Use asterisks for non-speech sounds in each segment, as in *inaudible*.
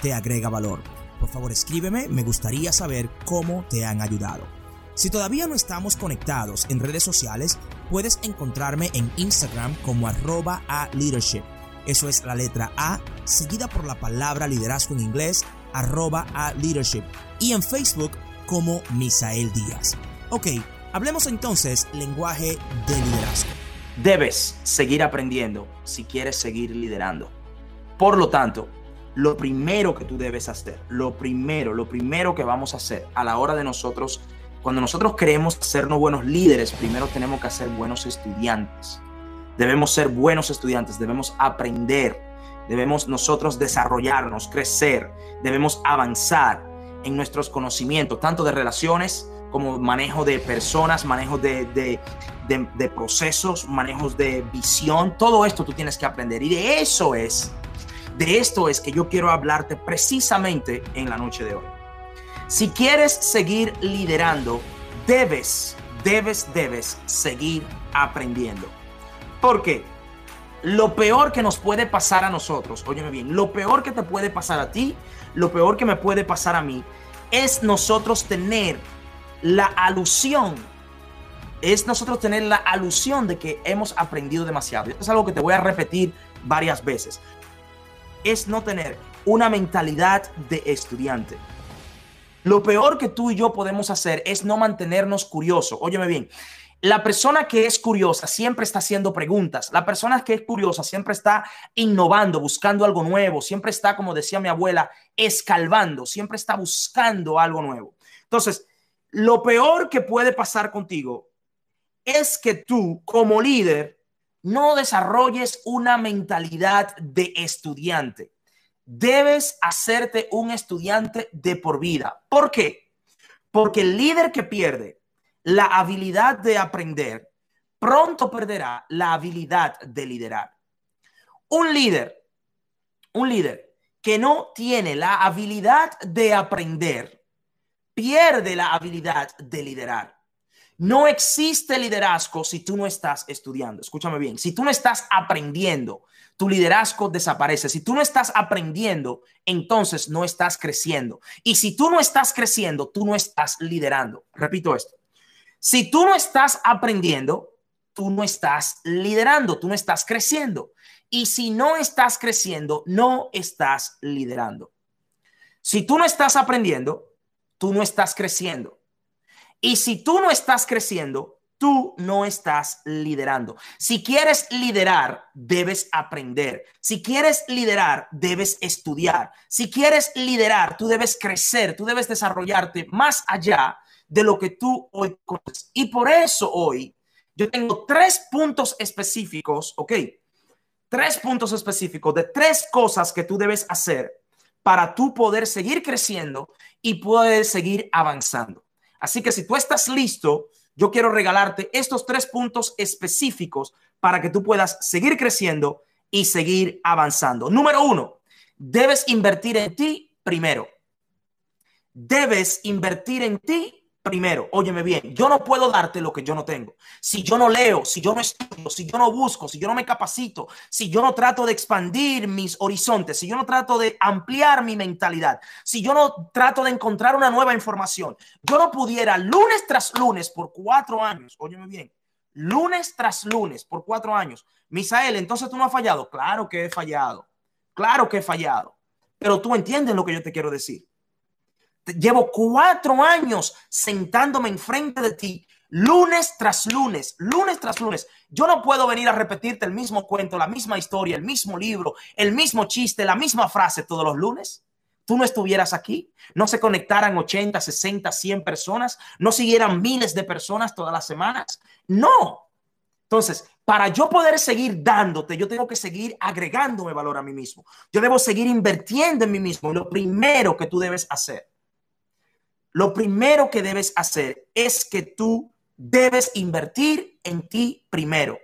te agrega valor. Por favor escríbeme, me gustaría saber cómo te han ayudado. Si todavía no estamos conectados en redes sociales, puedes encontrarme en Instagram como arroba a leadership. Eso es la letra A, seguida por la palabra liderazgo en inglés arroba a leadership y en Facebook como Misael Díaz. Ok, hablemos entonces lenguaje de liderazgo. Debes seguir aprendiendo si quieres seguir liderando. Por lo tanto, lo primero que tú debes hacer, lo primero, lo primero que vamos a hacer a la hora de nosotros, cuando nosotros queremos sernos buenos líderes, primero tenemos que ser buenos estudiantes. Debemos ser buenos estudiantes, debemos aprender Debemos nosotros desarrollarnos, crecer, debemos avanzar en nuestros conocimientos, tanto de relaciones como manejo de personas, manejo de, de, procesos, manejos de visión. Todo esto tú tienes que aprender. Y de eso es, de esto es que yo quiero hablarte precisamente en la noche de hoy. Si quieres seguir liderando, debes, debes, debes seguir aprendiendo. ¿Por qué? lo peor que nos puede pasar a nosotros, óyeme bien, lo peor que te puede pasar a ti, lo peor que me puede pasar a mí, es nosotros tener la alusión, es nosotros tener la alusión de que hemos aprendido demasiado. Esto es algo que te voy a repetir varias veces. Es no tener una mentalidad de estudiante. Lo peor que tú y yo podemos hacer es no mantenernos curiosos. Óyeme bien, la persona que es curiosa siempre está haciendo preguntas. La persona que es curiosa siempre está innovando, buscando algo nuevo. Siempre está, como decía mi abuela, escalvando. Siempre está buscando algo nuevo. Entonces, lo peor que puede pasar contigo es que tú, como líder, no desarrolles una mentalidad de estudiante. Debes hacerte un estudiante de por vida. ¿Por qué? Porque el líder que pierde la habilidad de aprender, pronto perderá la habilidad de liderar. Un líder, un líder que no tiene la habilidad de aprender, pierde la habilidad de liderar. No existe liderazgo si tú no estás estudiando. Escúchame bien, si tú no estás aprendiendo, tu liderazgo desaparece. Si tú no estás aprendiendo, entonces no estás creciendo. Y si tú no estás creciendo, tú no estás liderando. Repito esto. Si tú no estás aprendiendo, tú no estás liderando, tú no estás creciendo. Y si no estás creciendo, no estás liderando. Si tú no estás aprendiendo, tú no estás creciendo. Y si tú no estás creciendo, tú no estás liderando. Si quieres liderar, debes aprender. Si quieres liderar, debes estudiar. Si quieres liderar, tú debes crecer, tú debes desarrollarte más allá de lo que tú hoy conoces. Y por eso hoy yo tengo tres puntos específicos, ¿ok? Tres puntos específicos de tres cosas que tú debes hacer para tú poder seguir creciendo y poder seguir avanzando. Así que si tú estás listo, yo quiero regalarte estos tres puntos específicos para que tú puedas seguir creciendo y seguir avanzando. Número uno, debes invertir en ti primero. Debes invertir en ti primero, óyeme bien, yo no puedo darte lo que yo no tengo. Si yo no leo, si yo no estudio, si yo no busco, si yo no me capacito, si yo no trato de expandir mis horizontes, si yo no trato de ampliar mi mentalidad, si yo no trato de encontrar una nueva información, yo no pudiera lunes tras lunes por cuatro años, óyeme bien, lunes tras lunes por cuatro años. Misael, entonces tú no has fallado. Claro que he fallado. Claro que he fallado. Pero tú entiendes lo que yo te quiero decir. Llevo cuatro años sentándome enfrente de ti, lunes tras lunes, lunes tras lunes. Yo no puedo venir a repetirte el mismo cuento, la misma historia, el mismo libro, el mismo chiste, la misma frase todos los lunes. Tú no estuvieras aquí, no se conectaran 80, 60, 100 personas, no siguieran miles de personas todas las semanas. No. Entonces, para yo poder seguir dándote, yo tengo que seguir agregándome valor a mí mismo. Yo debo seguir invirtiendo en mí mismo. Lo primero que tú debes hacer, lo primero que debes hacer es que tú debes invertir en ti primero.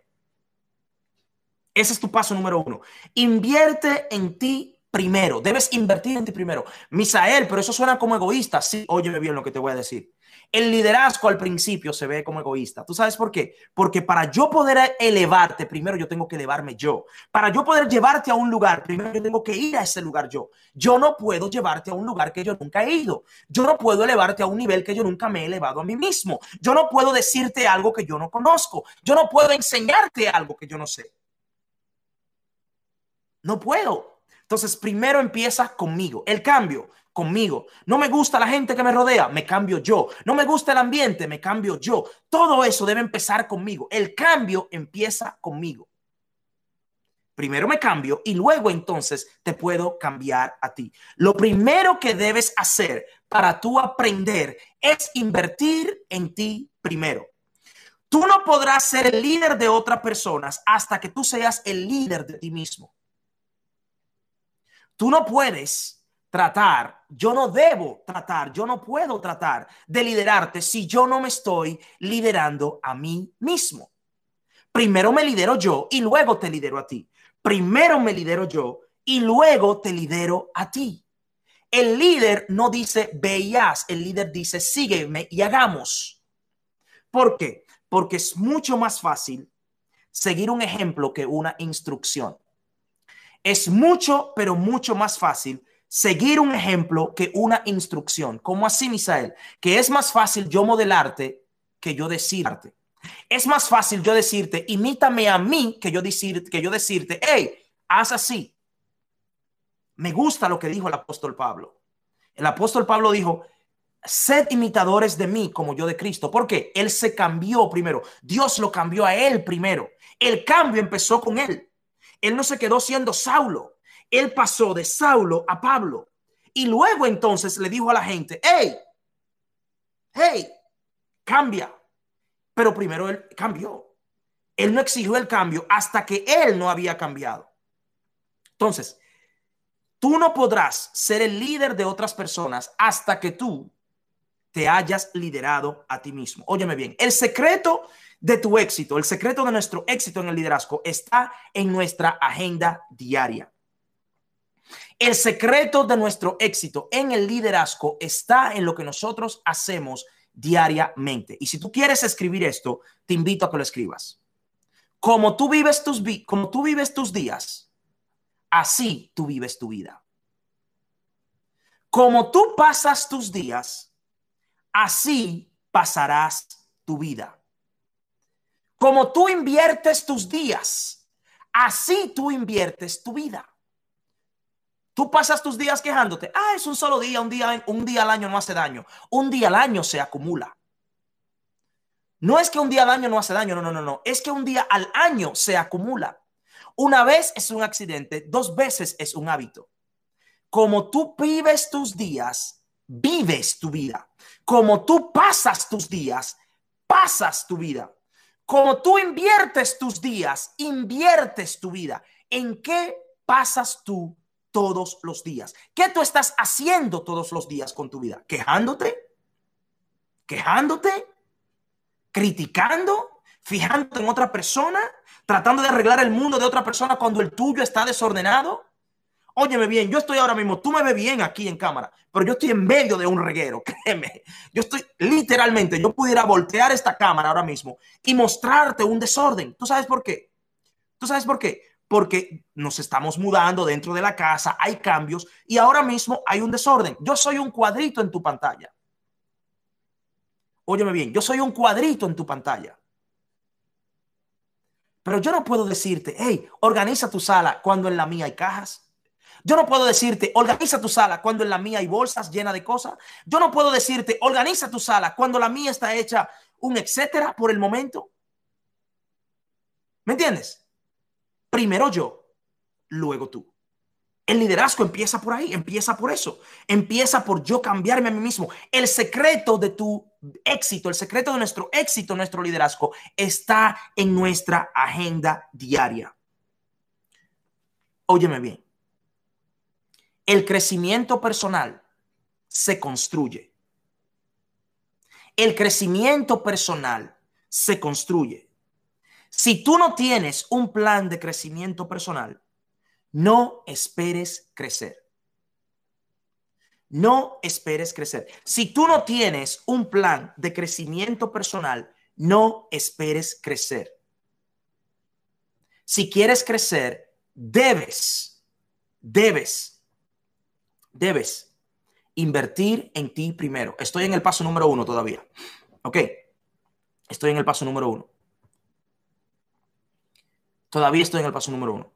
Ese es tu paso número uno. Invierte en ti primero. Debes invertir en ti primero. Misael, pero eso suena como egoísta. Sí, óyeme bien lo que te voy a decir. El liderazgo al principio se ve como egoísta. ¿Tú sabes por qué? Porque para yo poder elevarte, primero yo tengo que elevarme yo. Para yo poder llevarte a un lugar, primero yo tengo que ir a ese lugar yo. Yo no puedo llevarte a un lugar que yo nunca he ido. Yo no puedo elevarte a un nivel que yo nunca me he elevado a mí mismo. Yo no puedo decirte algo que yo no conozco. Yo no puedo enseñarte algo que yo no sé. No puedo. Entonces, primero empieza conmigo. El cambio conmigo. No me gusta la gente que me rodea, me cambio yo. No me gusta el ambiente, me cambio yo. Todo eso debe empezar conmigo. El cambio empieza conmigo. Primero me cambio y luego entonces te puedo cambiar a ti. Lo primero que debes hacer para tú aprender es invertir en ti primero. Tú no podrás ser el líder de otras personas hasta que tú seas el líder de ti mismo. Tú no puedes tratar, yo no debo tratar, yo no puedo tratar de liderarte si yo no me estoy liderando a mí mismo. Primero me lidero yo y luego te lidero a ti. Primero me lidero yo y luego te lidero a ti. El líder no dice veías, el líder dice sígueme y hagamos. ¿Por qué? Porque es mucho más fácil seguir un ejemplo que una instrucción. Es mucho, pero mucho más fácil seguir un ejemplo que una instrucción. ¿Cómo así, Misael? Que es más fácil yo modelarte que yo decirte. Es más fácil yo decirte, imítame a mí, que yo, decir, que yo decirte, hey, haz así. Me gusta lo que dijo el apóstol Pablo. El apóstol Pablo dijo, sed imitadores de mí como yo de Cristo. porque Él se cambió primero. Dios lo cambió a él primero. El cambio empezó con él. Él no se quedó siendo Saulo él pasó de Saulo a Pablo. Y luego entonces le dijo a la gente, hey, hey, cambia. Pero primero él cambió. Él no exigió el cambio hasta que él no había cambiado. Entonces, tú no podrás ser el líder de otras personas hasta que tú te hayas liderado a ti mismo. Óyeme bien, el secreto de tu éxito, el secreto de nuestro éxito en el liderazgo está en nuestra agenda diaria. El secreto de nuestro éxito en el liderazgo está en lo que nosotros hacemos diariamente. Y si tú quieres escribir esto, te invito a que lo escribas. Como tú vives tus, como tú vives tus días, así tú vives tu vida. Como tú pasas tus días, así pasarás tu vida. Como tú inviertes tus días, así tú inviertes tu vida. Tú pasas tus días quejándote. Ah, es un solo día, un día, un día al año no hace daño. Un día al año se acumula. No es que un día al año no hace daño, no, no, no, no. Es que un día al año se acumula. Una vez es un accidente, dos veces es un hábito. Como tú vives tus días, vives tu vida. Como tú pasas tus días, pasas tu vida. Como tú inviertes tus días, inviertes tu vida. ¿En qué pasas tú todos los días. ¿Qué tú estás haciendo todos los días con tu vida? ¿Quejándote? ¿Quejándote? ¿Criticando? ¿Fijándote en otra persona? ¿Tratando de arreglar el mundo de otra persona cuando el tuyo está desordenado? Óyeme bien, yo estoy ahora mismo, tú me ves bien aquí en cámara, pero yo estoy en medio de un reguero, *laughs* créeme. Yo estoy literalmente, yo pudiera voltear esta cámara ahora mismo y mostrarte un desorden. ¿Tú sabes por qué? ¿Tú sabes por qué? Porque nos estamos mudando dentro de la casa, hay cambios y ahora mismo hay un desorden. Yo soy un cuadrito en tu pantalla. Óyeme bien, yo soy un cuadrito en tu pantalla. Pero yo no puedo decirte, hey, organiza tu sala cuando en la mía hay cajas. Yo no puedo decirte, organiza tu sala cuando en la mía hay bolsas llenas de cosas. Yo no puedo decirte, organiza tu sala cuando la mía está hecha un etcétera por el momento. ¿Me entiendes? Primero yo, luego tú. El liderazgo empieza por ahí, empieza por eso, empieza por yo cambiarme a mí mismo. El secreto de tu éxito, el secreto de nuestro éxito, nuestro liderazgo, está en nuestra agenda diaria. Óyeme bien, el crecimiento personal se construye. El crecimiento personal se construye. Si tú no tienes un plan de crecimiento personal, no esperes crecer. No esperes crecer. Si tú no tienes un plan de crecimiento personal, no esperes crecer. Si quieres crecer, debes, debes, debes invertir en ti primero. Estoy en el paso número uno todavía. Ok. Estoy en el paso número uno. Todavía estoy en el paso número uno.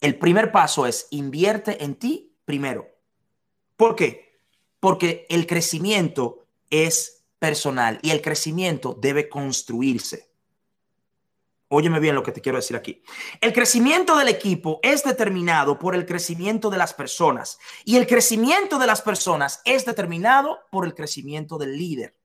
El primer paso es invierte en ti primero. ¿Por qué? Porque el crecimiento es personal y el crecimiento debe construirse. Óyeme bien lo que te quiero decir aquí. El crecimiento del equipo es determinado por el crecimiento de las personas y el crecimiento de las personas es determinado por el crecimiento del líder.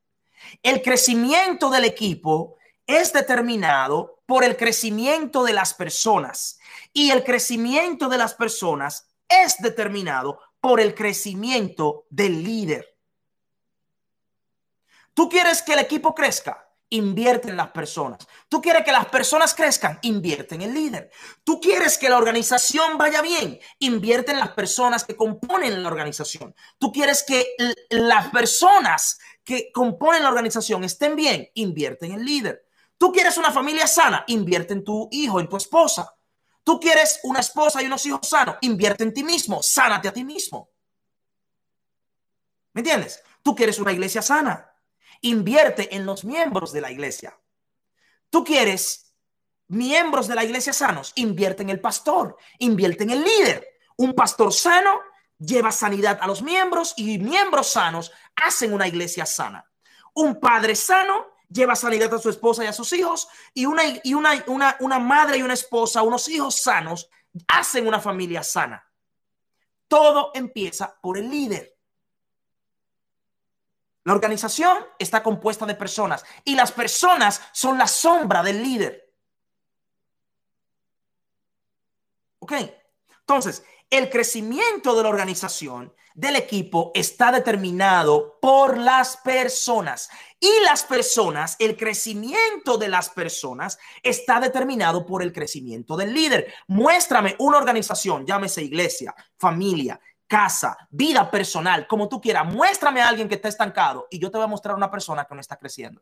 El crecimiento del equipo es determinado por el crecimiento de las personas y el crecimiento de las personas es determinado por el crecimiento del líder. ¿Tú quieres que el equipo crezca? Invierte en las personas. Tú quieres que las personas crezcan, invierte en el líder. Tú quieres que la organización vaya bien, invierte en las personas que componen la organización. Tú quieres que las personas que componen la organización estén bien, invierte en el líder. Tú quieres una familia sana, invierte en tu hijo, en tu esposa. Tú quieres una esposa y unos hijos sanos, invierte en ti mismo, sánate a ti mismo. ¿Me entiendes? Tú quieres una iglesia sana, invierte en los miembros de la iglesia. Tú quieres miembros de la iglesia sanos, invierte en el pastor, invierte en el líder. Un pastor sano lleva sanidad a los miembros y miembros sanos hacen una iglesia sana. Un padre sano lleva sanidad a su esposa y a sus hijos, y una, y una, una, una madre y una esposa, unos hijos sanos, hacen una familia sana. Todo empieza por el líder. La organización está compuesta de personas y las personas son la sombra del líder. ¿Ok? Entonces, el crecimiento de la organización, del equipo, está determinado por las personas. Y las personas, el crecimiento de las personas está determinado por el crecimiento del líder. Muéstrame una organización, llámese iglesia, familia, casa, vida personal, como tú quieras. Muéstrame a alguien que está estancado y yo te voy a mostrar una persona que no está creciendo.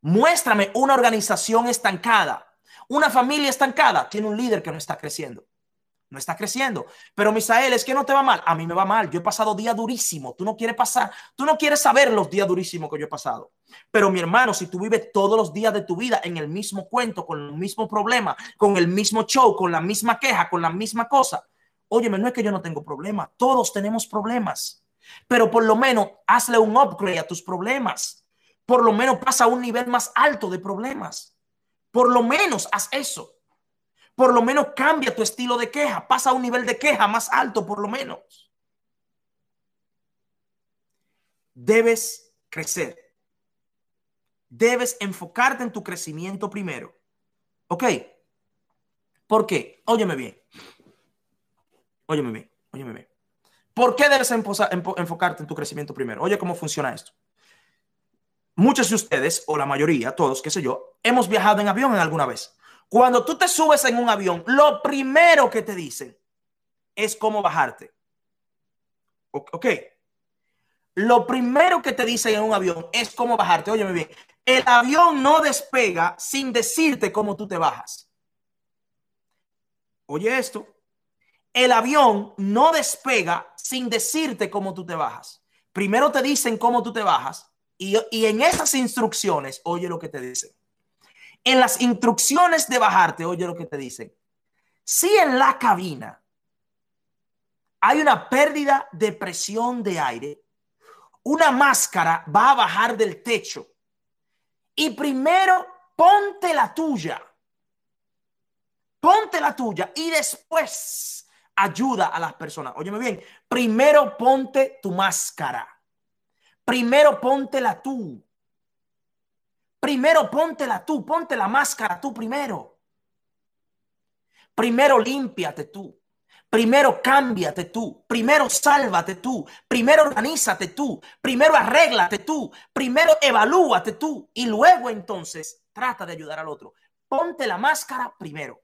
Muéstrame una organización estancada una familia estancada tiene un líder que no está creciendo. No está creciendo. Pero Misael, es que no te va mal. A mí me va mal. Yo he pasado días durísimos. Tú no quieres pasar, tú no quieres saber los días durísimos que yo he pasado. Pero mi hermano, si tú vives todos los días de tu vida en el mismo cuento, con el mismo problema, con el mismo show, con la misma queja, con la misma cosa, óyeme, no es que yo no tengo problema. Todos tenemos problemas. Pero por lo menos hazle un upgrade a tus problemas. Por lo menos pasa a un nivel más alto de problemas. Por lo menos haz eso. Por lo menos cambia tu estilo de queja. Pasa a un nivel de queja más alto, por lo menos. Debes crecer. Debes enfocarte en tu crecimiento primero. ¿Ok? ¿Por qué? Óyeme bien. Óyeme bien. Óyeme bien. ¿Por qué debes enfocarte en tu crecimiento primero? Oye, ¿cómo funciona esto? Muchos de ustedes, o la mayoría, todos, qué sé yo, hemos viajado en avión en alguna vez. Cuando tú te subes en un avión, lo primero que te dicen es cómo bajarte. Ok. Lo primero que te dicen en un avión es cómo bajarte. Óyeme bien, el avión no despega sin decirte cómo tú te bajas. Oye esto, el avión no despega sin decirte cómo tú te bajas. Primero te dicen cómo tú te bajas y, en esas instrucciones, oye lo que te dicen. En las instrucciones de bajarte, oye lo que te dicen. Si en la cabina hay una pérdida de presión de aire, una máscara va a bajar del techo. Y primero ponte la tuya. ponte la tuya y después ayuda a las personas. Óyeme bien, primero ponte tu máscara. Primero póntela tú. Primero póntela tú, ponte la máscara tú primero. Primero límpiate tú. Primero cámbiate tú, primero sálvate tú, primero organízate tú, primero arréglate tú, primero evalúate tú y luego entonces trata de ayudar al otro. Ponte la máscara primero.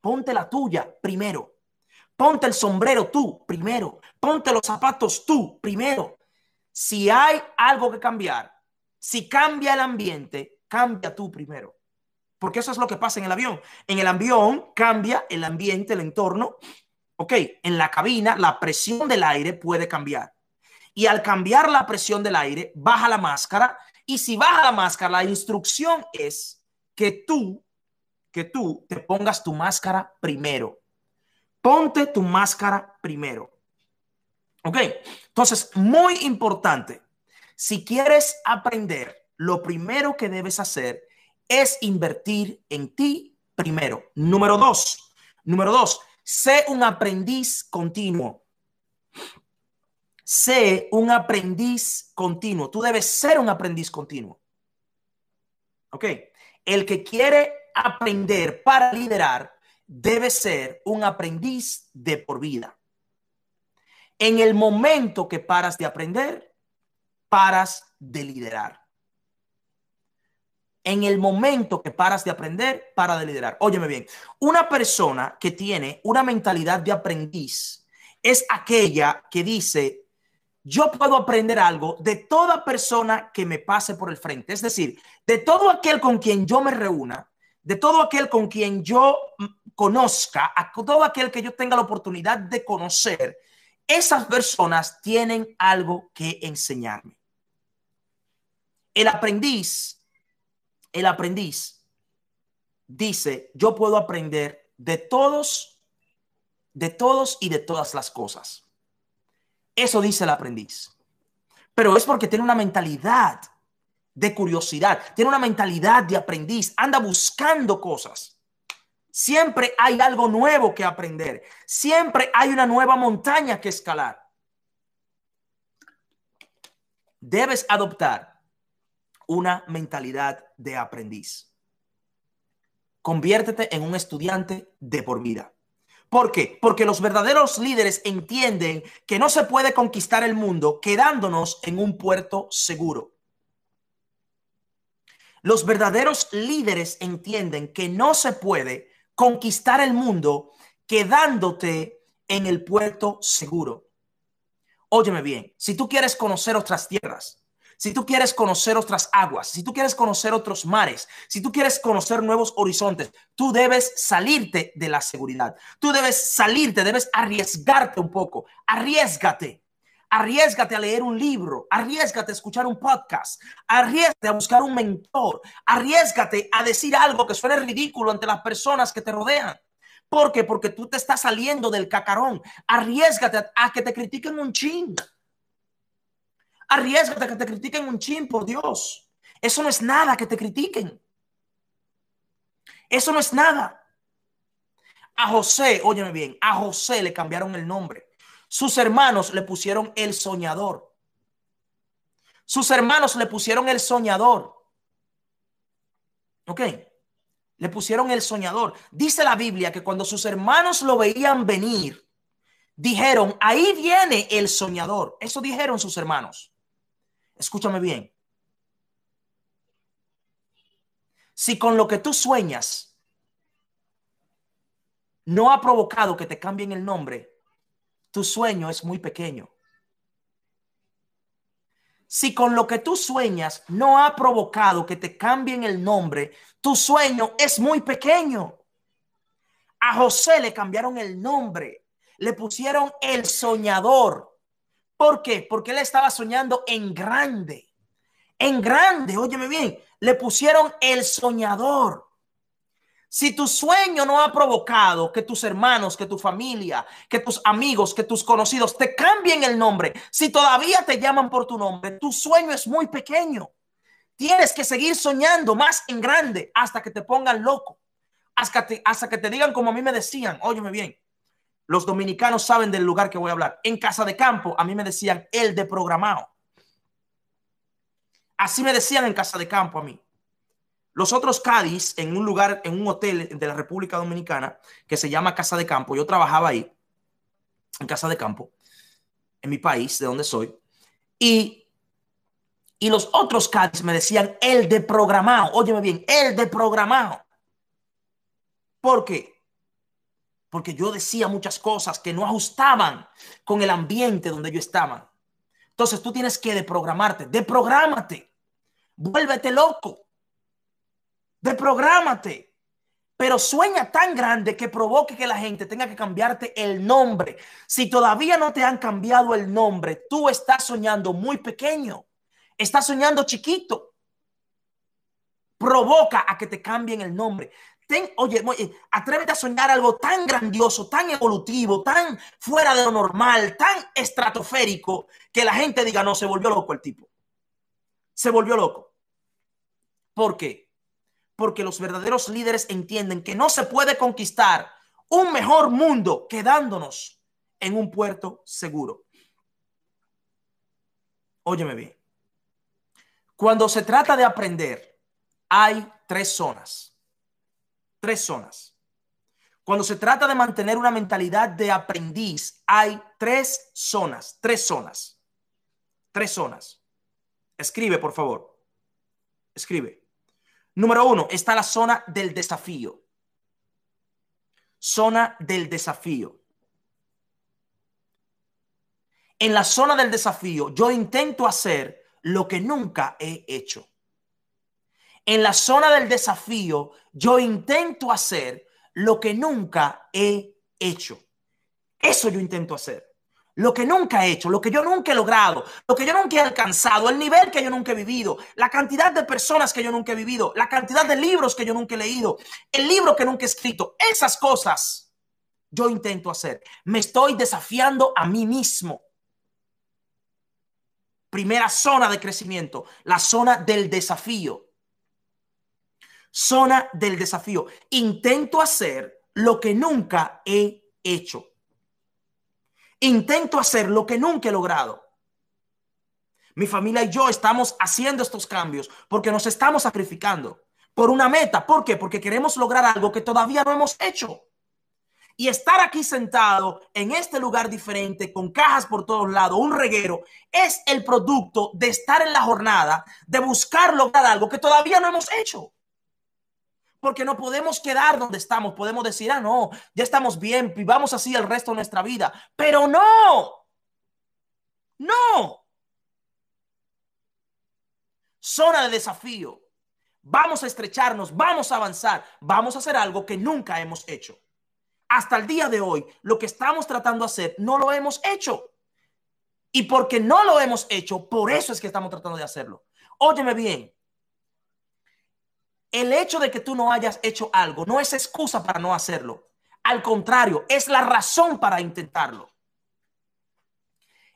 Ponte la tuya primero. Ponte el sombrero tú primero. Ponte los zapatos tú primero. Si hay algo que cambiar, si cambia el ambiente, cambia tú primero. Porque eso es lo que pasa en el avión. En el avión cambia el ambiente, el entorno. Ok, en la cabina la presión del aire puede cambiar. Y al cambiar la presión del aire, baja la máscara. Y si baja la máscara, la instrucción es que tú, que tú te pongas tu máscara primero. Ponte tu máscara primero. Ok, entonces, muy importante. Si quieres aprender, lo primero que debes hacer es invertir en ti primero. Número dos, número dos, sé un aprendiz continuo. Sé un aprendiz continuo. Tú debes ser un aprendiz continuo. Ok. El que quiere aprender para liderar debe ser un aprendiz de por vida. En el momento que paras de aprender, paras de liderar en el momento que paras de aprender, para de liderar. Óyeme bien, una persona que tiene una mentalidad de aprendiz es aquella que dice, yo puedo aprender algo de toda persona que me pase por el frente. Es decir, de todo aquel con quien yo me reúna, de todo aquel con quien yo conozca, a todo aquel que yo tenga la oportunidad de conocer, esas personas tienen algo que enseñarme. El aprendiz el aprendiz dice, yo puedo aprender de todos, de todos y de todas las cosas. Eso dice el aprendiz. Pero es porque tiene una mentalidad de curiosidad, tiene una mentalidad de aprendiz, anda buscando cosas. Siempre hay algo nuevo que aprender, siempre hay una nueva montaña que escalar. Debes adoptar una mentalidad de aprendiz. Conviértete en un estudiante de por vida. ¿Por qué? Porque los verdaderos líderes entienden que no se puede conquistar el mundo quedándonos en un puerto seguro. Los verdaderos líderes entienden que no se puede conquistar el mundo quedándote en el puerto seguro. Óyeme bien, si tú quieres conocer otras tierras, si tú quieres conocer otras aguas, si tú quieres conocer otros mares, si tú quieres conocer nuevos horizontes, tú debes salirte de la seguridad. Tú debes salirte, debes arriesgarte un poco. Arriesgate. Arriesgate a leer un libro, arriesgate a escuchar un podcast, arriesgate a buscar un mentor, arriesgate a decir algo que suene ridículo ante las personas que te rodean. ¿Por qué? Porque tú te estás saliendo del cacarón. Arriesgate a, a que te critiquen un ching. Arriesgate que te critiquen un chin, por Dios. Eso no es nada que te critiquen. Eso no es nada. A José, óyeme bien, a José le cambiaron el nombre. Sus hermanos le pusieron el soñador. Sus hermanos le pusieron el soñador. ¿Ok? Le pusieron el soñador. Dice la Biblia que cuando sus hermanos lo veían venir, dijeron, ahí viene el soñador. Eso dijeron sus hermanos. Escúchame bien. Si con lo que tú sueñas no ha provocado que te cambien el nombre, tu sueño es muy pequeño. Si con lo que tú sueñas no ha provocado que te cambien el nombre, tu sueño es muy pequeño. A José le cambiaron el nombre, le pusieron el soñador. ¿Por qué? Porque él estaba soñando en grande. En grande, óyeme bien, le pusieron el soñador. Si tu sueño no ha provocado que tus hermanos, que tu familia, que tus amigos, que tus conocidos te cambien el nombre, si todavía te llaman por tu nombre, tu sueño es muy pequeño. Tienes que seguir soñando más en grande hasta que te pongan loco. hasta, hasta que te digan como a mí me decían, óyeme bien, los dominicanos saben del lugar que voy a hablar. En casa de campo, a mí me decían el de programado. Así me decían en casa de campo a mí. Los otros Cádiz, en un lugar, en un hotel de la República Dominicana, que se llama Casa de Campo, yo trabajaba ahí, en Casa de Campo, en mi país, de donde soy, y, y los otros Cádiz me decían el de programado, óyeme bien, el de programado. ¿Por qué? Porque yo decía muchas cosas que no ajustaban con el ambiente donde yo estaba. Entonces tú tienes que deprogramarte, deprográmate, vuélvete loco Reprográmate. Pero sueña tan grande que provoque que la gente tenga que cambiarte el nombre. Si todavía no te han cambiado el nombre, tú estás soñando muy pequeño. Estás soñando chiquito. Provoca a que te cambien el nombre. Ten, oye, oye, atrévete a soñar algo tan grandioso, tan evolutivo, tan fuera de lo normal, tan estratosférico, que la gente diga, no, se volvió loco el tipo. Se volvió loco. ¿Por qué? Porque los verdaderos líderes entienden que no se puede conquistar un mejor mundo quedándonos en un puerto seguro. Óyeme bien. Cuando se trata de aprender, hay tres zonas. Tres zonas. Cuando se trata de mantener una mentalidad de aprendiz, hay tres zonas, tres zonas. Tres zonas. Escribe, por favor. Escribe. Número uno, está la zona del desafío. Zona del desafío. En la zona del desafío, yo intento hacer lo que nunca he hecho. En la zona del desafío, yo intento hacer lo que nunca he hecho. Eso yo intento hacer lo que nunca he hecho, lo que yo nunca he logrado, lo que yo nunca he alcanzado, el nivel que yo nunca he vivido, la cantidad de personas que yo nunca he vivido, la cantidad de libros que yo nunca he leído, el libro que nunca he escrito, esas cosas yo intento hacer. Me estoy desafiando a mí mismo. Primera zona de crecimiento, la zona del desafío. Zona del desafío. Intento hacer lo que nunca he hecho. Intento hacer lo que nunca he logrado. Mi familia y yo estamos haciendo estos cambios porque nos estamos sacrificando por una meta. ¿Por qué? Porque queremos lograr algo que todavía no hemos hecho. Y estar aquí sentado en este lugar diferente, con cajas por todos lados, un reguero, es el producto de estar en la jornada, de buscar lograr algo que todavía no hemos hecho porque no podemos quedar donde estamos. Podemos decir, ah, no, ya estamos bien, vivamos así el resto de nuestra vida. Pero no, no. Zona de desafío. Vamos a estrecharnos, vamos a avanzar, vamos a hacer algo que nunca hemos hecho. Hasta el día de hoy, lo que estamos tratando de hacer, no lo hemos hecho. Y porque no lo hemos hecho, por eso es que estamos tratando de hacerlo. Óyeme bien, el hecho de que tú no hayas hecho algo no es excusa para no hacerlo. Al contrario, es la razón para intentarlo.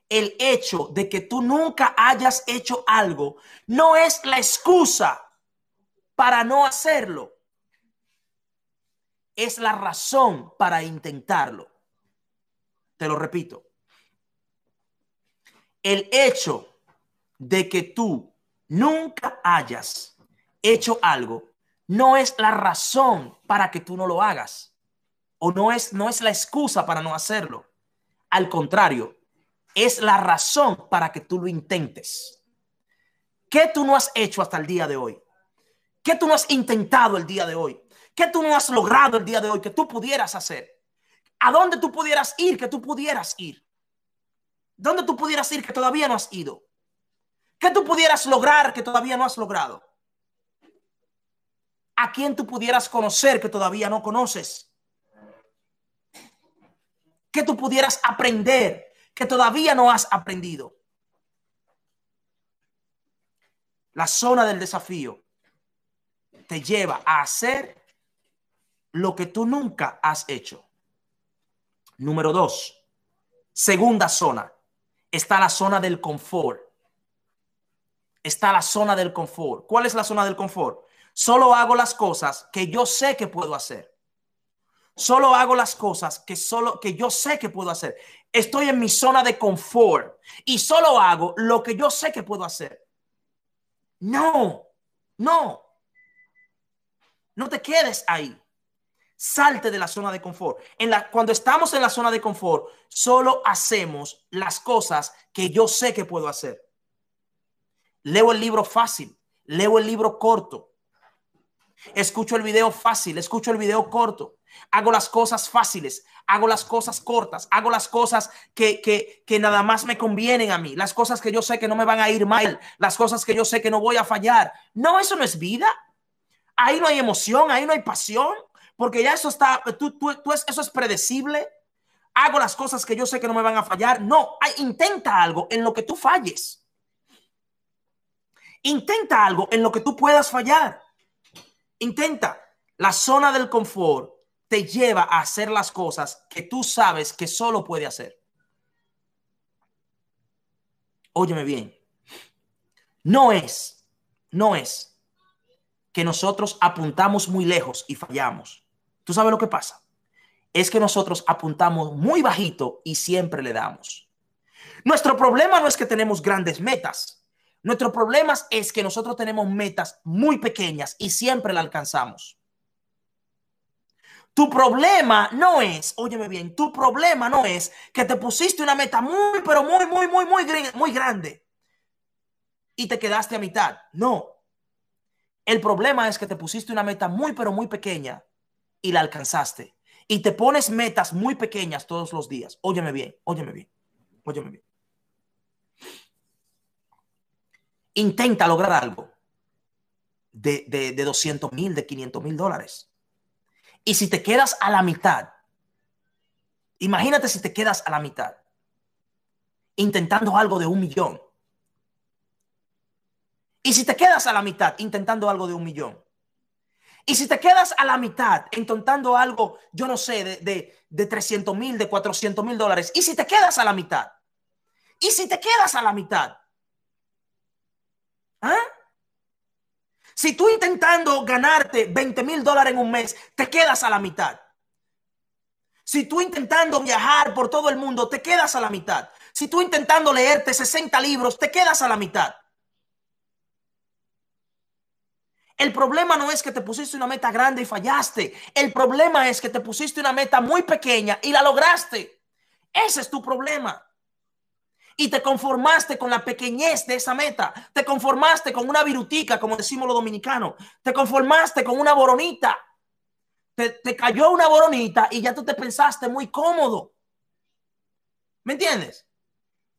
El hecho de que tú nunca hayas hecho algo no es la excusa para no hacerlo. Es la razón para intentarlo. Te lo repito. El hecho de que tú nunca hayas hecho algo no es la razón para que tú no lo hagas o no es, no es la excusa para no hacerlo. Al contrario, es la razón para que tú lo intentes. ¿Qué tú no has hecho hasta el día de hoy? ¿Qué tú no has intentado el día de hoy? ¿Qué tú no has logrado el día de hoy que tú pudieras hacer? ¿A dónde tú pudieras ir que tú pudieras ir? ¿Dónde tú pudieras ir que todavía no has ido? ¿Qué tú pudieras lograr que todavía no has logrado? A quien tú pudieras conocer que todavía no conoces. Que tú pudieras aprender que todavía no has aprendido. La zona del desafío te lleva a hacer lo que tú nunca has hecho. Número dos, segunda zona, está la zona del confort. Está la zona del confort. ¿Cuál es la zona del confort? Solo hago las cosas que yo sé que puedo hacer. Solo hago las cosas que solo que yo sé que puedo hacer. Estoy en mi zona de confort y solo hago lo que yo sé que puedo hacer. No, no. No te quedes ahí. Salte de la zona de confort. Cuando estamos en la zona de confort, solo hacemos las cosas que yo sé que puedo hacer. Leo el libro fácil, leo el libro corto, escucho el video fácil, escucho el video corto, hago las cosas fáciles, hago las cosas cortas, hago las cosas que, que, que nada más me convienen a mí, las cosas que yo sé que no me van a ir mal, las cosas que yo sé que no voy a fallar. No, eso no es vida. Ahí no hay emoción, ahí no hay pasión, porque ya eso está, tú, tú, tú eso es predecible. Hago las cosas que yo sé que no me van a fallar. No, intenta algo en lo que tú falles. Intenta algo en lo que tú puedas fallar. Intenta. La zona del confort te lleva a hacer las cosas que tú sabes que solo puede hacer. Óyeme bien. No es, no es que nosotros apuntamos muy lejos y fallamos. ¿Tú sabes lo que pasa? Es que nosotros apuntamos muy bajito y siempre le damos. Nuestro problema no es que tenemos grandes metas. Nuestro problema es que nosotros tenemos metas muy pequeñas y siempre la alcanzamos. Tu problema no es, óyeme bien, tu problema no es que te pusiste una meta muy, pero muy, muy, muy, muy, muy grande y te quedaste a mitad. No, el problema es que te pusiste una meta muy, pero muy pequeña y la alcanzaste. Y te pones metas muy pequeñas todos los días. Óyeme bien, óyeme bien, óyeme bien. Intenta lograr algo de, de, de 200 mil, de 500 mil dólares. Y si te quedas a la mitad, imagínate si te quedas a la mitad, intentando algo de un millón y si te quedas a la mitad intentando algo de un millón. Y si te quedas a la mitad intentando algo, yo no sé, de, de, de 300 mil, de 400 mil dólares. Y si te quedas a la mitad. Y si te quedas a la mitad. ¿Ah? Si tú intentando ganarte 20 mil dólares en un mes, te quedas a la mitad. Si tú intentando viajar por todo el mundo, te quedas a la mitad. Si tú intentando leerte 60 libros, te quedas a la mitad. El problema no es que te pusiste una meta grande y fallaste. El problema es que te pusiste una meta muy pequeña y la lograste. Ese es tu problema. Y te conformaste con la pequeñez de esa meta. Te conformaste con una virutica, como decimos los dominicanos. Te conformaste con una boronita. Te, te cayó una boronita y ya tú te pensaste muy cómodo. ¿Me entiendes?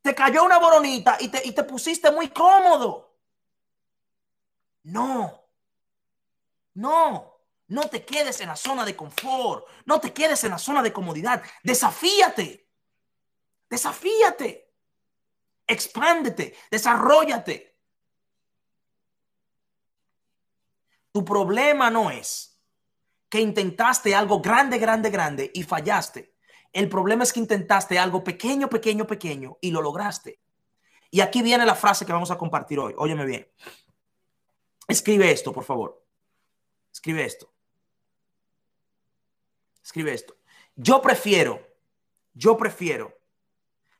Te cayó una boronita y te, y te pusiste muy cómodo. No. No, no te quedes en la zona de confort, no te quedes en la zona de comodidad. Desafíate, desafíate, expándete, desarrollate. Tu problema no es que intentaste algo grande, grande, grande y fallaste. El problema es que intentaste algo pequeño, pequeño, pequeño y lo lograste. Y aquí viene la frase que vamos a compartir hoy. Óyeme bien. Escribe esto, por favor. Escribe esto. Escribe esto. Yo prefiero, yo prefiero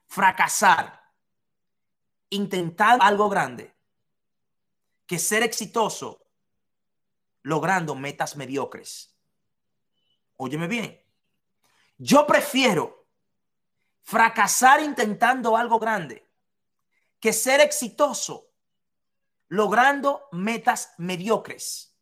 fracasar intentando algo grande que ser exitoso logrando metas mediocres. Óyeme bien. Yo prefiero fracasar intentando algo grande que ser exitoso logrando metas mediocres.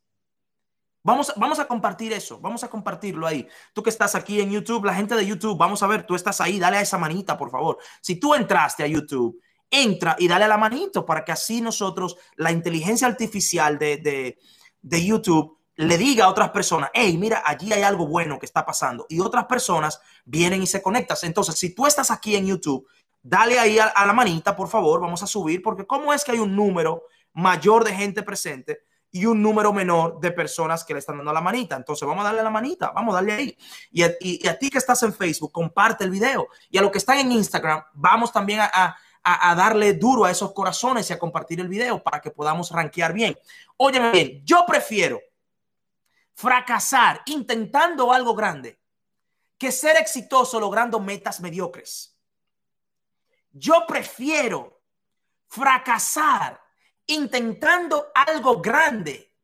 Vamos, vamos a compartir eso, vamos a compartirlo ahí. Tú que estás aquí en YouTube, la gente de YouTube, vamos a ver, tú estás ahí, dale a esa manita, por favor. Si tú entraste a YouTube, entra y dale a la manito para que así nosotros, la inteligencia artificial de, de, de YouTube, le diga a otras personas, hey, mira, allí hay algo bueno que está pasando. Y otras personas vienen y se conectan. Entonces, si tú estás aquí en YouTube, dale ahí a, a la manita, por favor, vamos a subir, porque ¿cómo es que hay un número mayor de gente presente? y un número menor de personas que le están dando la manita. Entonces vamos a darle la manita, vamos a darle ahí. Y a, y, a ti que estás en Facebook, comparte el video. Y a los que están en Instagram, vamos también a, a, a, darle duro a esos corazones y a compartir el video para que podamos rankear bien. Óyeme bien, yo prefiero fracasar intentando algo grande que ser exitoso logrando metas mediocres. Yo prefiero fracasar intentando algo grande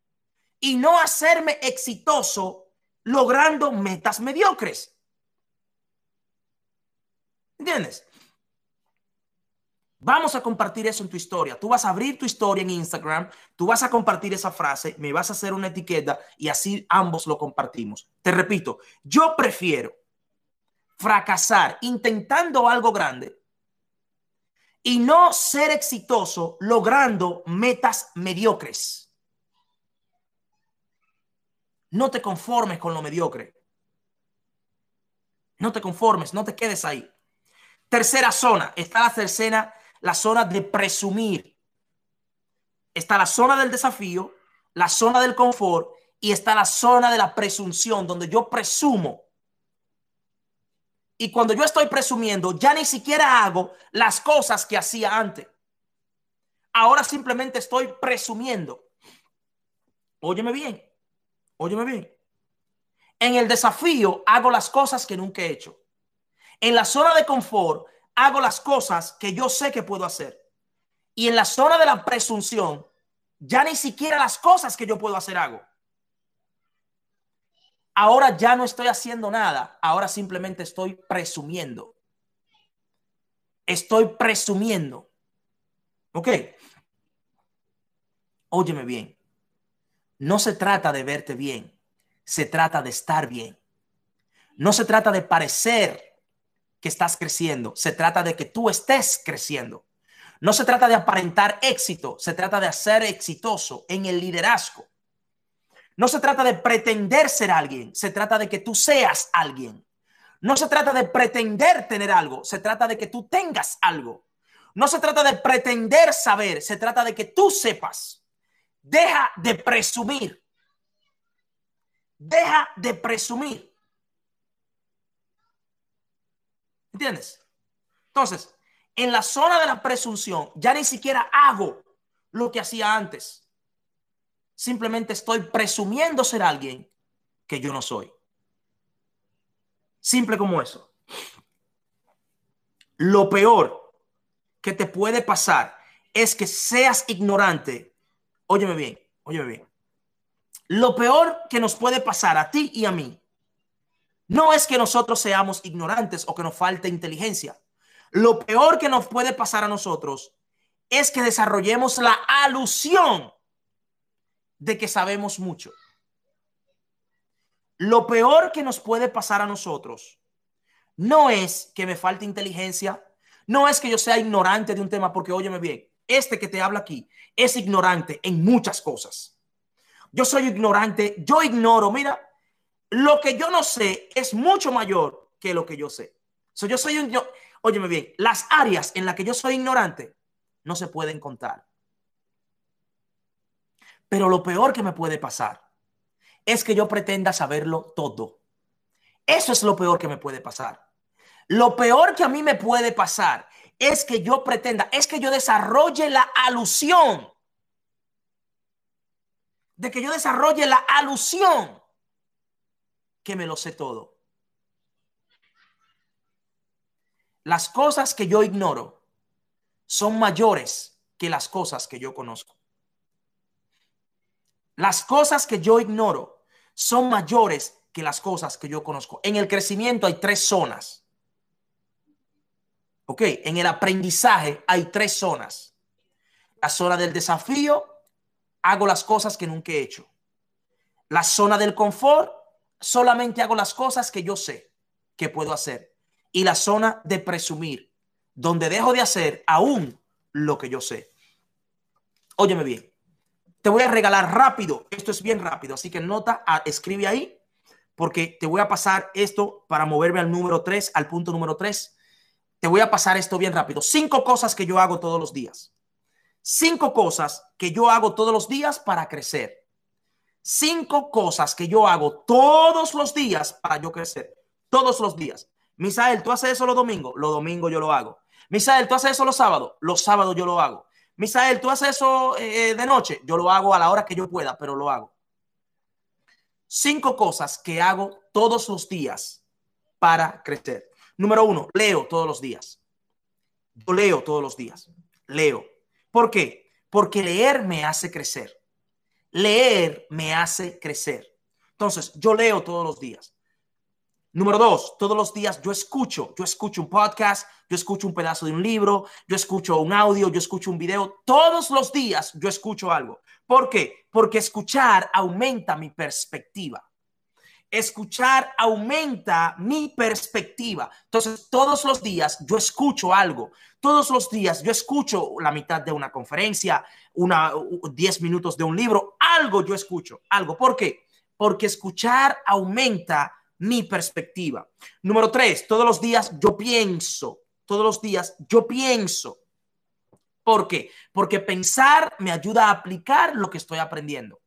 y no hacerme exitoso logrando metas mediocres. ¿Entiendes? Vamos a compartir eso en tu historia. Tú vas a abrir tu historia en Instagram, tú vas a compartir esa frase, me vas a hacer una etiqueta y así ambos lo compartimos. Te repito, yo prefiero fracasar intentando algo grande y no ser exitoso logrando metas mediocres. No te conformes con lo mediocre. No te conformes, no te quedes ahí. Tercera zona, está la tercera, la zona de presumir. Está la zona del desafío, la zona del confort y está la zona de la presunción, donde yo presumo. Y cuando yo estoy presumiendo, ya ni siquiera hago las cosas que hacía antes. Ahora simplemente estoy presumiendo. Óyeme bien, óyeme bien. En el desafío hago las cosas que nunca he hecho. En la zona de confort hago las cosas que yo sé que puedo hacer. Y en la zona de la presunción, ya ni siquiera las cosas que yo puedo hacer hago. Ahora ya no estoy haciendo nada, ahora simplemente estoy presumiendo. Estoy presumiendo. ¿Ok? Óyeme bien. No se trata de verte bien, se trata de estar bien. No se trata de parecer que estás creciendo, se trata de que tú estés creciendo. No se trata de aparentar éxito, se trata de ser exitoso en el liderazgo. No se trata de pretender ser alguien, se trata de que tú seas alguien. No se trata de pretender tener algo, se trata de que tú tengas algo. No se trata de pretender saber, se trata de que tú sepas. Deja de presumir. Deja de presumir. ¿Entiendes? Entonces, en la zona de la presunción, ya ni siquiera hago lo que hacía antes. Simplemente estoy presumiendo ser alguien que yo no soy. Simple como eso. Lo peor que te puede pasar es que seas ignorante. Óyeme bien, óyeme bien. Lo peor que nos puede pasar a ti y a mí no es que nosotros seamos ignorantes o que nos falte inteligencia. Lo peor que nos puede pasar a nosotros es que desarrollemos la alusión de que sabemos mucho. Lo peor que nos puede pasar a nosotros no es que me falte inteligencia, no es que yo sea ignorante de un tema, porque óyeme bien, este que te habla aquí es ignorante en muchas cosas. Yo soy ignorante, yo ignoro, mira, lo que yo no sé es mucho mayor que lo que yo sé. So, yo soy un, yo, bien, las áreas en las que yo soy ignorante no se pueden contar. Pero lo peor que me puede pasar es que yo pretenda saberlo todo. Eso es lo peor que me puede pasar. Lo peor que a mí me puede pasar es que yo pretenda, es que yo desarrolle la alusión. De que yo desarrolle la alusión que me lo sé todo. Las cosas que yo ignoro son mayores que las cosas que yo conozco. Las cosas que yo ignoro son mayores que las cosas que yo conozco. En el crecimiento hay tres zonas. Ok, en el aprendizaje hay tres zonas. La zona del desafío, hago las cosas que nunca he hecho. La zona del confort, solamente hago las cosas que yo sé que puedo hacer. Y la zona de presumir, donde dejo de hacer aún lo que yo sé. Óyeme bien, te voy a regalar rápido, esto es bien rápido, así que nota, escribe ahí, porque te voy a pasar esto para moverme al número 3, al punto número 3. Te voy a pasar esto bien rápido. Cinco cosas que yo hago todos los días. Cinco cosas que yo hago todos los días para crecer cinco cosas que yo hago todos los días para yo crecer. Todos los días. Misael, ¿tú haces eso los domingos? Los domingos yo lo hago. Misael, ¿tú haces eso los sábados? Los sábados yo lo hago. Misael, ¿tú haces eso eh, de noche? Yo lo hago a la hora que yo pueda, pero lo hago. Cinco cosas que hago todos los días para crecer. Número uno, leo todos los días. Yo leo todos los días. Leo. ¿Por qué? Porque leer me hace crecer. Leer me hace crecer. Entonces, yo leo todos los días. Número dos, todos los días yo escucho, yo escucho un podcast, yo escucho un pedazo de un libro, yo escucho un audio, yo escucho un video. Todos los días yo escucho algo. ¿Por qué? Porque escuchar aumenta mi perspectiva. Escuchar aumenta mi perspectiva. Entonces, todos los días yo escucho algo. Todos los días yo escucho la mitad de una conferencia, una 10 minutos de un libro, algo yo escucho, algo. ¿Por qué? Porque escuchar aumenta mi perspectiva. Número tres, todos los días yo pienso, todos los días yo pienso. ¿Por qué? Porque pensar me ayuda a aplicar lo que estoy aprendiendo.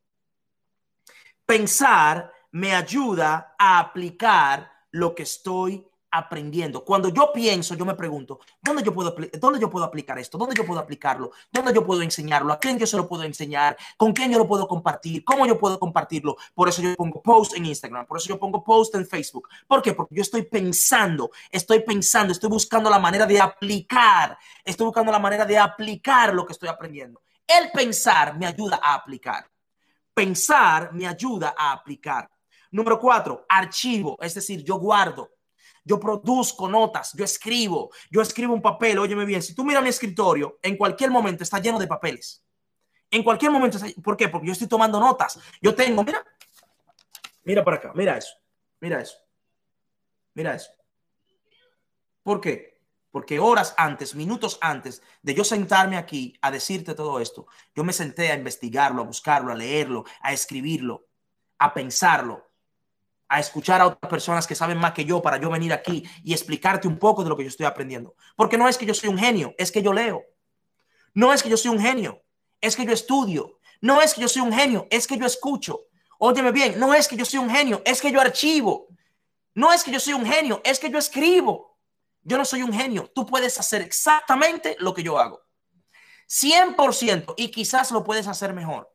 Pensar me ayuda a aplicar lo que estoy aprendiendo. Cuando yo pienso, yo me pregunto, ¿dónde yo puedo, dónde yo puedo aplicar esto? ¿Dónde yo puedo aplicarlo? ¿Dónde yo puedo enseñarlo? ¿A quién yo se lo puedo enseñar? ¿Con quién yo lo puedo compartir? ¿Cómo yo puedo compartirlo? Por eso yo pongo post en Instagram, por eso yo pongo post en Facebook. ¿Por qué? Porque yo estoy pensando, estoy pensando, estoy buscando la manera de aplicar, estoy buscando la manera de aplicar lo que estoy aprendiendo. El pensar me ayuda a aplicar. Pensar me ayuda a aplicar. Número cuatro, archivo, es decir, yo guardo yo produzco notas, yo escribo, yo escribo un papel, óyeme bien, si tú miras mi escritorio, en cualquier momento está lleno de papeles. En cualquier momento, ¿por qué? Porque yo estoy tomando notas. Yo tengo, mira, mira para acá, mira eso, mira eso, mira eso. ¿Por qué? Porque horas antes, minutos antes de yo sentarme aquí a decirte todo esto, yo me senté a investigarlo, a buscarlo, a leerlo, a escribirlo, a pensarlo, a escuchar a otras personas que saben más que yo para yo venir aquí y explicarte un poco de lo que yo estoy aprendiendo. Porque no es que yo soy un genio, es que yo leo. No es que yo soy un genio, es que yo estudio. No es que yo soy un genio, es que yo escucho. Óyeme bien, no es que yo soy un genio, es que yo archivo. No es que yo soy un genio, es que yo escribo. Yo no soy un genio. Tú puedes hacer exactamente lo que yo hago. 100% y quizás lo puedes hacer mejor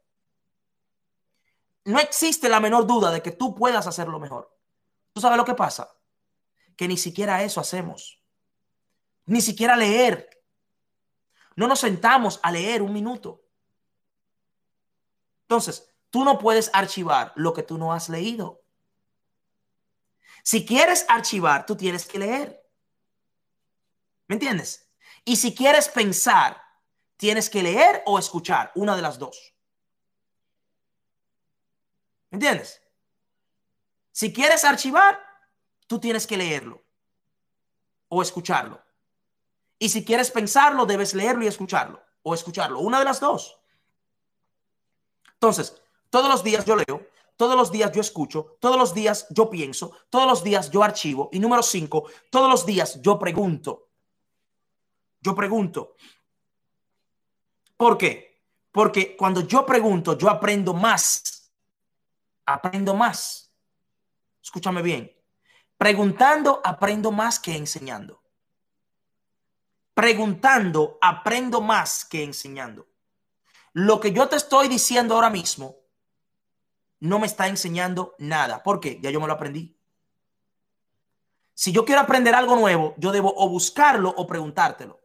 no existe la menor duda de que tú puedas hacerlo mejor. ¿Tú sabes lo que pasa? Que ni siquiera eso hacemos. Ni siquiera leer. No nos sentamos a leer un minuto. Entonces, tú no puedes archivar lo que tú no has leído. Si quieres archivar, tú tienes que leer. ¿Me entiendes? Y si quieres pensar, tienes que leer o escuchar, una de las dos. ¿Entiendes? Si quieres archivar, tú tienes que leerlo o escucharlo. Y si quieres pensarlo, debes leerlo y escucharlo o escucharlo. Una de las dos. Entonces, todos los días yo leo, todos los días yo escucho, todos los días yo pienso, todos los días yo archivo. Y número cinco, todos los días yo pregunto. Yo pregunto. ¿Por qué? Porque cuando yo pregunto, yo aprendo más aprendo más. Escúchame bien. Preguntando, aprendo más que enseñando. Preguntando, aprendo más que enseñando. Lo que yo te estoy diciendo ahora mismo no me está enseñando nada. ¿Por qué? Ya yo me lo aprendí. Si yo quiero aprender algo nuevo, yo debo o buscarlo o preguntártelo.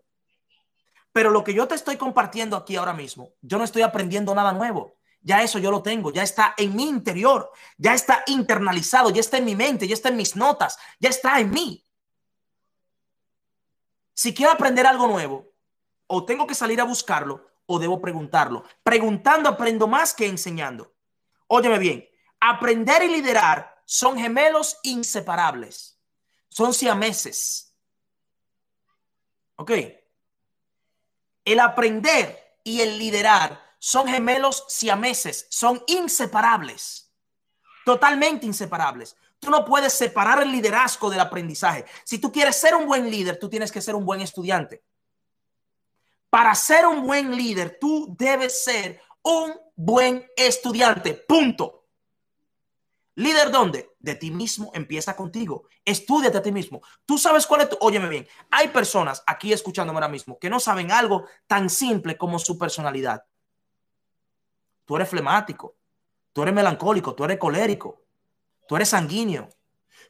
Pero lo que yo te estoy compartiendo aquí ahora mismo, yo no estoy aprendiendo nada nuevo. Ya eso yo lo tengo, ya está en mi interior, ya está internalizado, ya está en mi mente, ya está en mis notas, ya está en mí. Si quiero aprender algo nuevo, o tengo que salir a buscarlo, o debo preguntarlo. Preguntando aprendo más que enseñando. Óyeme bien, aprender y liderar son gemelos inseparables, son siameses. ¿Ok? El aprender y el liderar son gemelos siameses, son inseparables, totalmente inseparables. Tú no puedes separar el liderazgo del aprendizaje. Si tú quieres ser un buen líder, tú tienes que ser un buen estudiante. Para ser un buen líder, tú debes ser un buen estudiante. Punto. ¿Líder dónde? De ti mismo, empieza contigo. Estudiate a ti mismo. Tú sabes cuál es tu... Óyeme bien, hay personas aquí escuchándome ahora mismo que no saben algo tan simple como su personalidad tú eres flemático, tú eres melancólico, tú eres colérico, tú eres sanguíneo.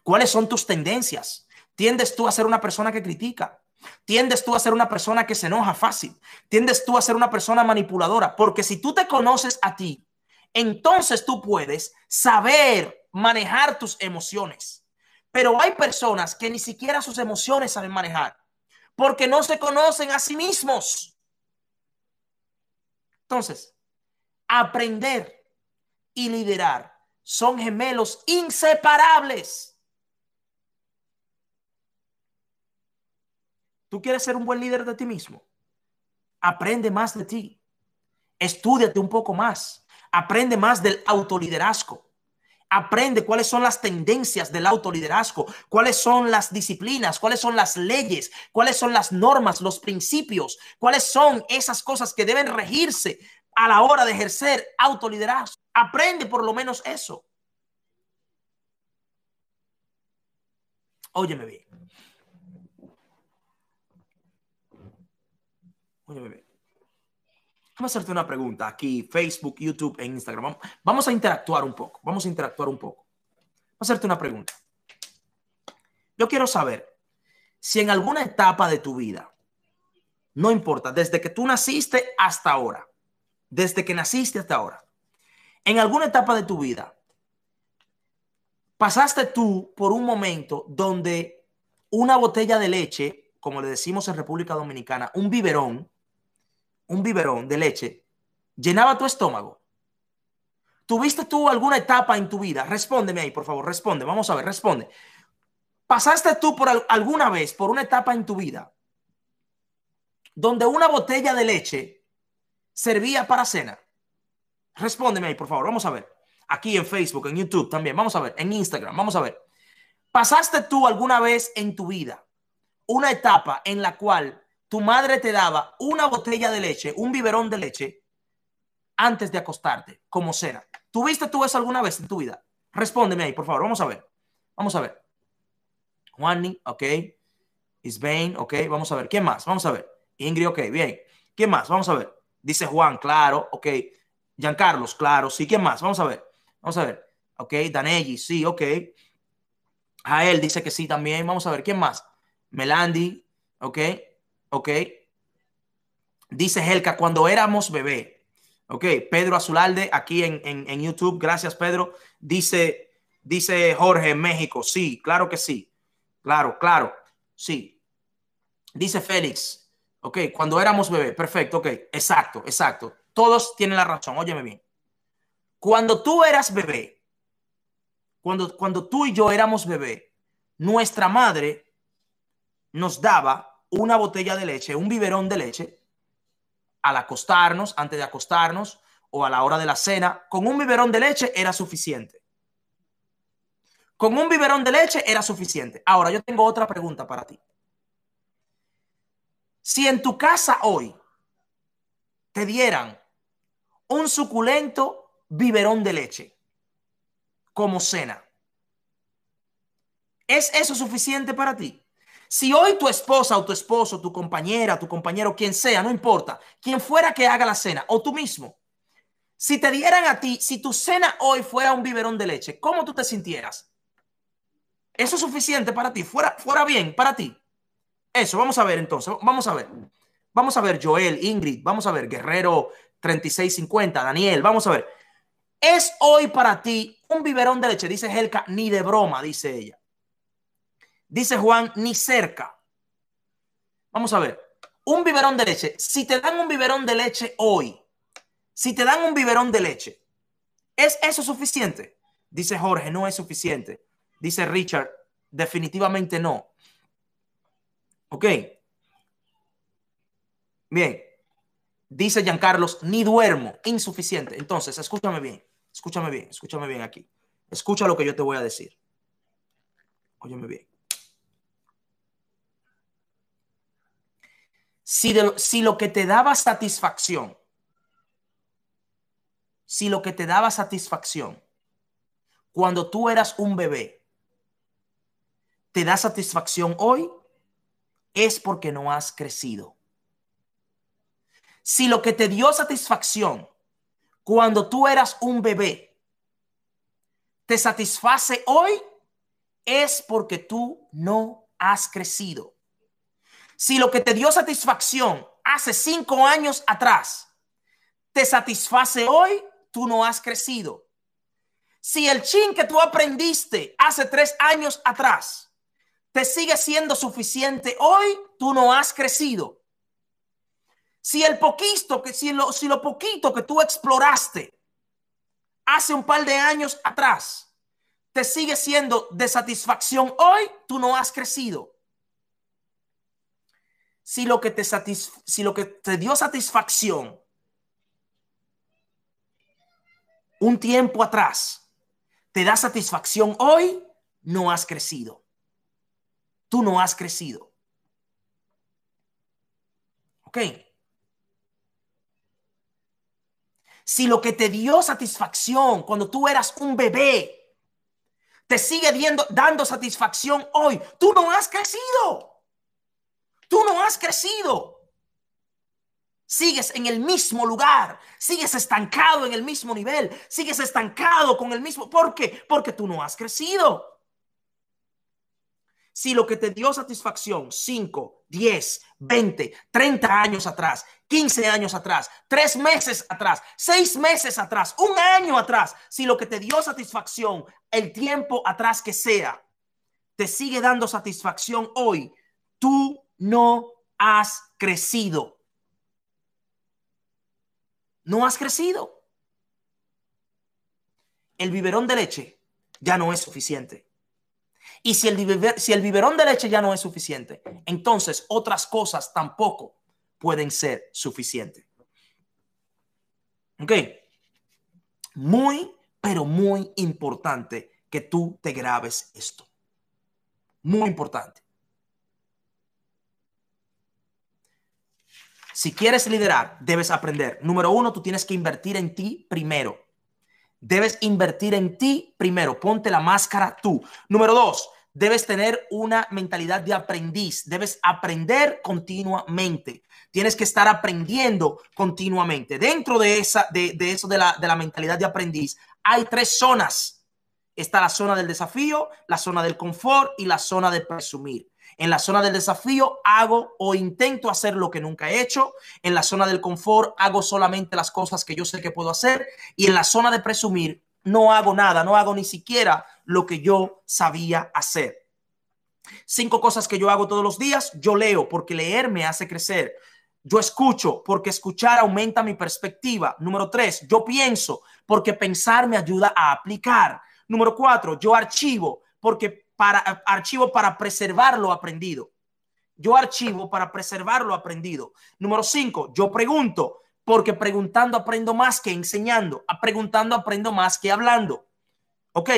¿Cuáles son tus tendencias? ¿Tiendes tú a ser una persona que critica? ¿Tiendes tú a ser una persona que se enoja fácil? ¿Tiendes tú a ser una persona manipuladora? Porque si tú te conoces a ti, entonces tú puedes saber manejar tus emociones. Pero hay personas que ni siquiera sus emociones saben manejar porque no se conocen a sí mismos. Entonces, aprender y liderar son gemelos inseparables. ¿Tú quieres ser un buen líder de ti mismo? Aprende más de ti. Estudiate un poco más. Aprende más del autoliderazgo. Aprende cuáles son las tendencias del autoliderazgo, cuáles son las disciplinas, cuáles son las leyes, cuáles son las normas, los principios, cuáles son esas cosas que deben regirse a la hora de ejercer autoliderazgo. Aprende por lo menos eso. Óyeme bien. Óyeme bien. Vamos a hacerte una pregunta aquí, Facebook, YouTube e Instagram. Vamos a interactuar un poco. Vamos a interactuar un poco. Vamos a hacerte una pregunta. Yo quiero saber si en alguna etapa de tu vida, no importa, desde que tú naciste hasta ahora, desde que naciste hasta ahora, en alguna etapa de tu vida, pasaste tú por un momento donde una botella de leche, como le decimos en República Dominicana, un biberón, un biberón de leche llenaba tu estómago? ¿Tuviste tú alguna etapa en tu vida? Respóndeme ahí, por favor, responde. Vamos a ver, responde. ¿Pasaste tú por alguna vez por una etapa en tu vida donde una botella de leche servía para cena? Respóndeme ahí, por favor. Vamos a ver. Aquí en Facebook, en YouTube también. Vamos a ver. En Instagram. Vamos a ver. ¿Pasaste tú alguna vez en tu vida una etapa en la cual tu madre te daba una botella de leche, un biberón de leche, antes de acostarte, como cena. ¿Tuviste tú eso alguna vez en tu vida? Respóndeme ahí, por favor. Vamos a ver. Vamos a ver. Juanny, ok. Isbain, ok. Vamos a ver. ¿Quién más? Vamos a ver. Ingrid, ok. Bien. ¿Quién más? Vamos a ver. Dice Juan, claro. Ok. Giancarlos, claro. Sí. ¿Quién más? Vamos a ver. Vamos a ver. Ok. Danelli, sí. Ok. A él dice que sí también. Vamos a ver. ¿Quién más? Melandi, ok. ¿ok? Dice Helka, cuando éramos bebé, ¿ok? Pedro Azulalde, aquí en, en, YouTube, gracias Pedro. Dice, dice Jorge, en México, sí, claro que sí, claro, claro, sí. Dice Félix, ¿ok? Cuando éramos bebé, perfecto, ok, exacto, exacto. Todos tienen la razón, óyeme bien. Cuando tú eras bebé, cuando, cuando tú y yo éramos bebé, nuestra madre nos daba una botella de leche, un biberón de leche, al acostarnos, antes de acostarnos o a la hora de la cena, con un biberón de leche era suficiente. Con un biberón de leche era suficiente. Ahora, yo tengo otra pregunta para ti. Si en tu casa hoy te dieran un suculento biberón de leche como cena, ¿es eso suficiente para ti? Si hoy tu esposa o tu esposo, tu compañera, tu compañero, quien sea, no importa, quien fuera que haga la cena o tú mismo, si te dieran a ti, si tu cena hoy fuera un biberón de leche, ¿cómo tú te sintieras? ¿Eso es suficiente para ti? ¿Fuera, fuera bien para ti? Eso, vamos a ver entonces, vamos a ver. Vamos a ver Joel, Ingrid, vamos a ver Guerrero 3650, Daniel, vamos a ver. ¿Es hoy para ti un biberón de leche? Dice Helka, ni de broma, dice ella. Dice Juan, ni cerca. Vamos a ver, un biberón de leche. Si te dan un biberón de leche hoy, si te dan un biberón de leche, ¿es eso suficiente? Dice Jorge, no es suficiente. Dice Richard, definitivamente no. Ok. Bien. Dice Giancarlos, ni duermo, insuficiente. Entonces, escúchame bien, escúchame bien, escúchame bien aquí. Escucha lo que yo te voy a decir. Óyeme bien. Si, lo que te daba satisfacción, si lo que te daba satisfacción cuando tú eras un bebé, te da satisfacción hoy, es porque no has crecido. Si lo que te dio satisfacción cuando tú eras un bebé te satisface hoy, es porque tú no has crecido. Si lo que te dio satisfacción hace cinco años atrás te satisface hoy, tú no has crecido. Si el chin que tú aprendiste hace tres años atrás te sigue siendo suficiente hoy, tú no has crecido. Si el poquito que si lo, si lo poquito que tú exploraste hace un par de años atrás te sigue siendo de satisfacción hoy, tú no has crecido. Si lo que te si lo que te dio satisfacción un tiempo atrás te da satisfacción hoy, no has crecido. Tú no has crecido. ¿Ok? Si lo que te dio satisfacción cuando tú eras un bebé te sigue dando satisfacción hoy, tú no has crecido. Tú no has crecido. Sigues en el mismo lugar, sigues estancado en el mismo nivel, sigues estancado con el mismo. ¿Por qué? Porque tú no has crecido. Si lo que te dio satisfacción 5, 10, 20, 30 años atrás, 15 años atrás, 3 meses atrás, 6 meses atrás, un año atrás, si lo que te dio satisfacción el tiempo atrás que sea, te sigue dando satisfacción hoy, tú no has crecido. No has crecido. El biberón de leche ya no es suficiente. Y si el, si el biberón de leche ya no es suficiente, entonces otras cosas tampoco pueden ser suficientes. ¿Ok? Muy, pero muy importante que tú te grabes esto. Muy importante. Si quieres liderar, debes aprender. Número uno, tú tienes que invertir en ti primero. Debes invertir en ti primero. Ponte la máscara tú. Número dos, debes tener una mentalidad de aprendiz. Debes aprender continuamente. Tienes que estar aprendiendo continuamente. Dentro de, esa, de, eso de la, de la mentalidad de aprendiz, hay tres zonas. Está la zona del desafío, la zona del confort y la zona de presumir. En la zona del desafío hago o intento hacer lo que nunca he hecho. En la zona del confort hago solamente las cosas que yo sé que puedo hacer. Y en la zona de presumir no hago nada, no hago ni siquiera lo que yo sabía hacer. Cinco cosas que yo hago todos los días. Yo leo porque leer me hace crecer. Yo escucho porque escuchar aumenta mi perspectiva. Número tres, yo pienso porque pensar me ayuda a aplicar. Número cuatro, yo archivo porque para archivo para preservar lo aprendido. Yo archivo para preservar lo aprendido. Número cinco, yo pregunto, porque preguntando aprendo más que enseñando. A preguntando aprendo más que hablando. ¿Ok?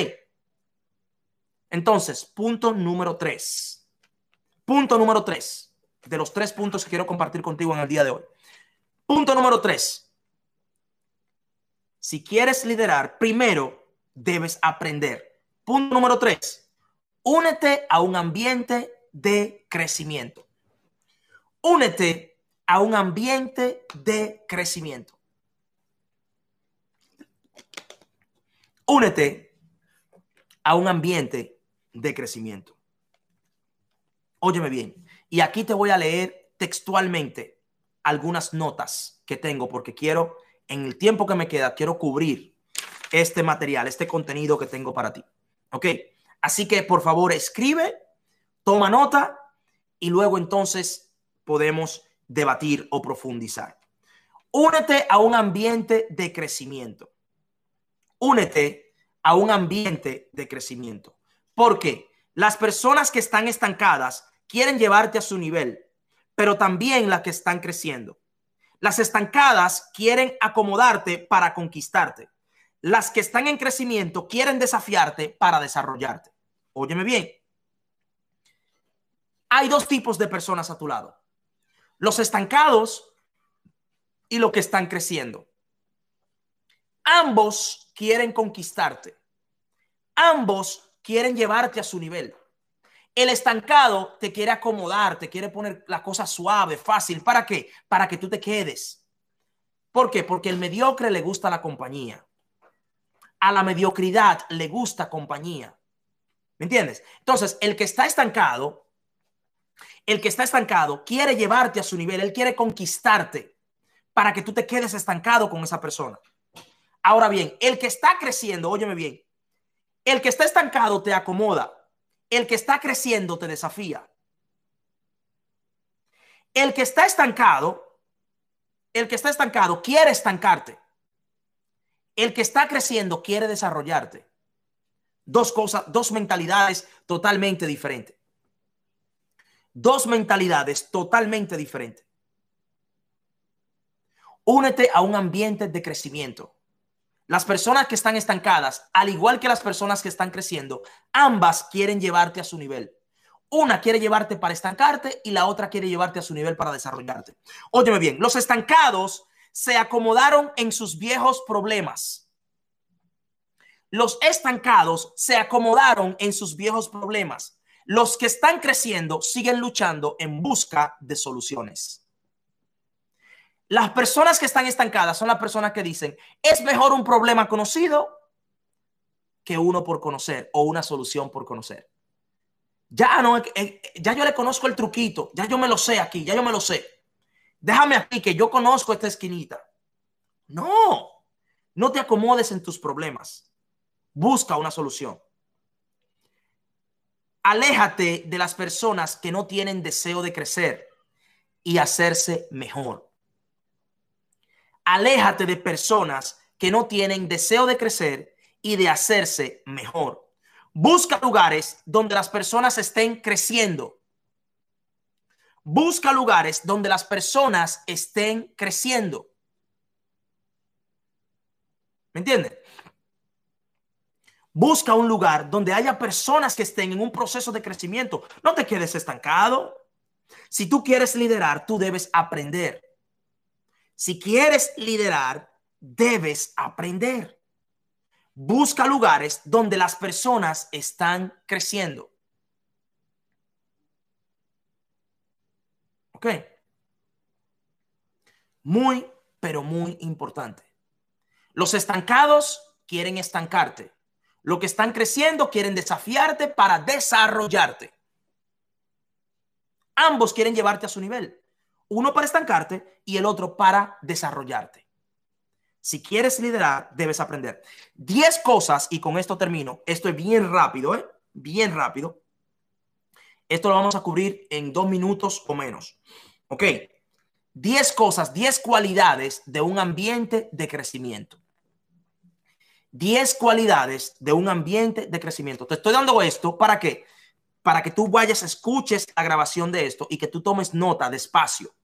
Entonces, punto número tres. Punto número tres. De los tres puntos que quiero compartir contigo en el día de hoy. Punto número tres. Si quieres liderar, primero debes aprender. Punto número tres Únete a un ambiente de crecimiento. Únete a un ambiente de crecimiento. Únete a un ambiente de crecimiento. Óyeme bien. Y aquí te voy a leer textualmente algunas notas que tengo porque quiero, en el tiempo que me queda, quiero cubrir este material, este contenido que tengo para ti. ¿Ok? Así que por favor escribe, toma nota y luego entonces podemos debatir o profundizar. Únete a un ambiente de crecimiento. Únete a un ambiente de crecimiento. Porque las personas que están estancadas quieren llevarte a su nivel, pero también las que están creciendo. Las estancadas quieren acomodarte para conquistarte. Las que están en crecimiento quieren desafiarte para desarrollarte. Óyeme bien. Hay dos tipos de personas a tu lado. Los estancados y los que están creciendo. Ambos quieren conquistarte. Ambos quieren llevarte a su nivel. El estancado te quiere acomodar, te quiere poner la cosa suave, fácil. ¿Para qué? Para que tú te quedes. ¿Por qué? Porque el mediocre le gusta la compañía. A la mediocridad le gusta compañía. ¿Me entiendes? Entonces, el que está estancado, el que está estancado quiere llevarte a su nivel, él quiere conquistarte para que tú te quedes estancado con esa persona. Ahora bien, el que está creciendo, óyeme bien, el que está estancado te acomoda, el que está creciendo te desafía. El que está estancado, el que está estancado quiere estancarte. El que está creciendo quiere desarrollarte. Dos cosas, dos mentalidades totalmente diferentes. Dos mentalidades totalmente diferentes. Únete a un ambiente de crecimiento. Las personas que están estancadas, al igual que las personas que están creciendo, ambas quieren llevarte a su nivel. Una quiere llevarte para estancarte y la otra quiere llevarte a su nivel para desarrollarte. Óyeme bien, los estancados se acomodaron en sus viejos problemas. Los estancados se acomodaron en sus viejos problemas. Los que están creciendo siguen luchando en busca de soluciones. Las personas que están estancadas son las personas que dicen, es mejor un problema conocido que uno por conocer o una solución por conocer. Ya no, eh, eh, ya yo le conozco el truquito, ya yo me lo sé aquí, ya yo me lo sé. Déjame aquí que yo conozco esta esquinita. No, no te acomodes en tus problemas. Busca una solución. Aléjate de las personas que no tienen deseo de crecer y hacerse mejor. Aléjate de personas que no tienen deseo de crecer y de hacerse mejor. Busca lugares donde las personas estén creciendo. Busca lugares donde las personas estén creciendo. ¿Me entiendes? Busca un lugar donde haya personas que estén en un proceso de crecimiento. No te quedes estancado. Si tú quieres liderar, tú debes aprender. Si quieres liderar, debes aprender. Busca lugares donde las personas están creciendo. ¿Ok? Muy, pero muy importante. Los estancados quieren estancarte. Los que están creciendo quieren desafiarte para desarrollarte. Ambos quieren llevarte a su nivel. Uno para estancarte y el otro para desarrollarte. Si quieres liderar, debes aprender. Diez cosas, y con esto termino. Esto es bien rápido, ¿eh? Bien rápido. Esto lo vamos a cubrir en dos minutos o menos. Ok. Diez cosas, diez cualidades de un ambiente de crecimiento. 10 cualidades de un ambiente de crecimiento. Te estoy dando esto para qué? Para que tú vayas, escuches la grabación de esto y que tú tomes nota despacio,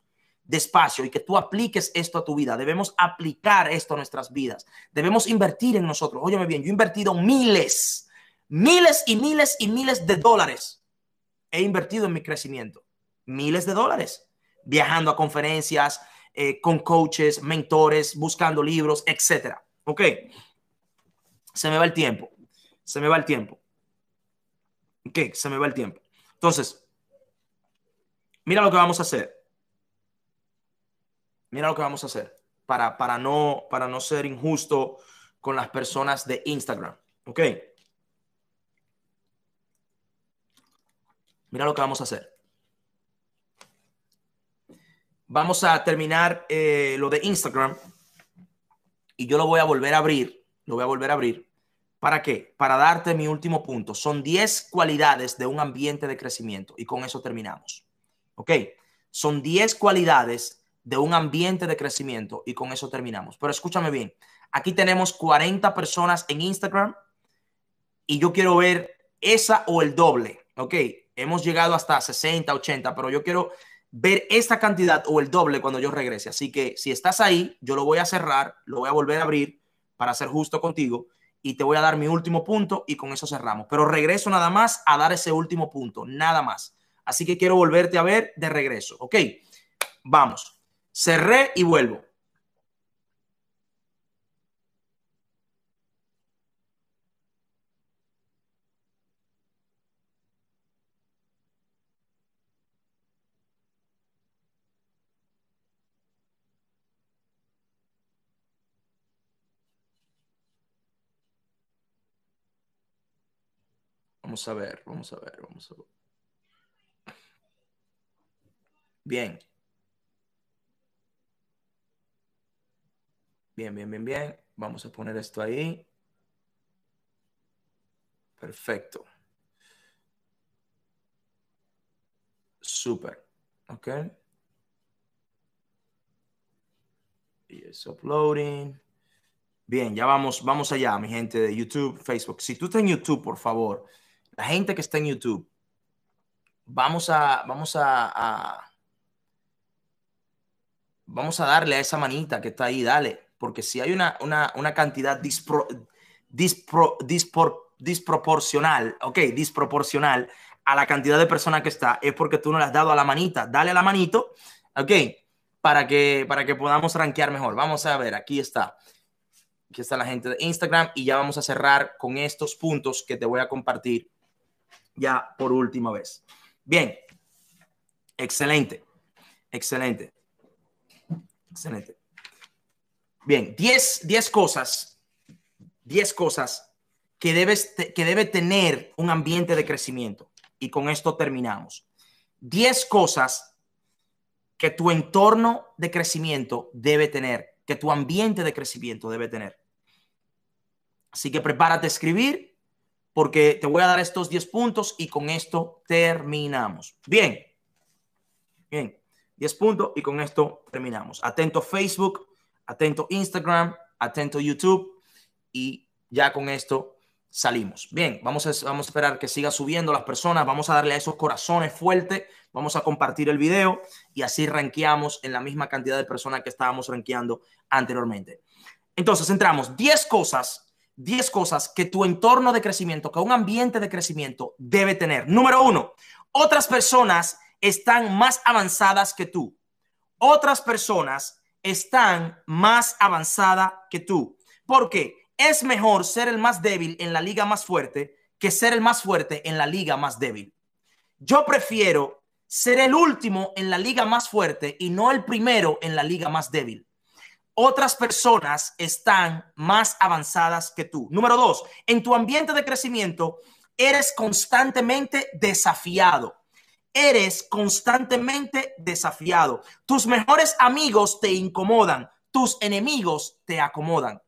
despacio y que tú apliques esto a tu vida. Debemos aplicar esto a nuestras vidas. Debemos invertir en nosotros. Óyeme bien, yo he invertido miles, miles y miles y miles de dólares. He invertido en mi crecimiento. Miles de dólares. Viajando a conferencias, eh, con coaches, mentores, buscando libros, etcétera. Ok se me va el tiempo. Se me va el tiempo. ¿Qué? Se me va el tiempo. Entonces, mira lo que vamos a hacer. Mira lo que vamos a hacer para, para, no, para no ser injusto con las personas de Instagram. ¿Ok? Mira lo que vamos a hacer. Vamos a terminar eh, lo de Instagram y yo lo voy a volver a abrir. Lo voy a volver a abrir ¿Para qué? Para darte mi último punto. Son 10 cualidades de un ambiente de crecimiento y con eso terminamos. ¿Ok? Son 10 cualidades de un ambiente de crecimiento y con eso terminamos. Pero escúchame bien, aquí tenemos 40 personas en Instagram y yo quiero ver esa o el doble. ¿Ok? Hemos llegado hasta 60, 80, pero yo quiero ver esta cantidad o el doble cuando yo regrese. Así que si estás ahí, yo lo voy a cerrar, lo voy a volver a abrir para ser justo contigo y te voy a dar mi último punto y con eso cerramos. Pero regreso nada más a dar ese último punto, nada más. Así que quiero volverte a ver de regreso, ¿ok? Vamos, cerré y vuelvo. Vamos a ver, vamos a ver, vamos a ver. Bien. Bien, bien, bien, bien. Vamos a poner esto ahí. Perfecto. Súper. Ok. Y es uploading. Bien, ya vamos, vamos allá, mi gente de YouTube, Facebook. Si tú estás en YouTube, por favor, la gente que está en YouTube, vamos a, vamos a, vamos a darle a esa manita que está ahí, dale, porque si hay una, una, cantidad dispro, disproporcional, ok, disproporcional a la cantidad de personas que está, es porque tú no le has dado a la manita, dale a la manito, ok, para que, para que podamos rankear mejor. Vamos a ver, aquí está. Aquí está la gente de Instagram y ya vamos a cerrar con estos puntos que te voy a compartir ya por última vez. Bien, excelente, excelente, excelente. Bien, 10 cosas, 10 cosas que, debes, que debe tener un ambiente de crecimiento. Y con esto terminamos. 10 cosas que tu entorno de crecimiento debe tener, que tu ambiente de crecimiento debe tener. Así que prepárate a escribir porque te voy a dar estos 10 puntos y con esto terminamos. Bien, bien, 10 puntos y con esto terminamos. Atento Facebook, atento Instagram, atento YouTube y ya con esto salimos. Bien, vamos a, vamos a esperar que siga subiendo las personas, vamos a darle a esos corazones fuertes, vamos a compartir el video y así ranqueamos en la misma cantidad de personas que estábamos ranqueando anteriormente. Entonces, entramos 10 cosas, 10 cosas que tu entorno de crecimiento, que un ambiente de crecimiento debe tener. Número uno, otras personas están más avanzadas que tú. Otras personas están más avanzadas que tú. ¿Por qué? Es mejor ser el más débil en la liga más fuerte que ser el más fuerte en la liga más débil. Yo prefiero ser el último en la liga más fuerte y no el primero en la liga más débil. Otras personas están más avanzadas que tú. Número dos, en tu ambiente de crecimiento eres constantemente desafiado. Eres constantemente desafiado. Tus mejores amigos te incomodan, tus enemigos te acomodan.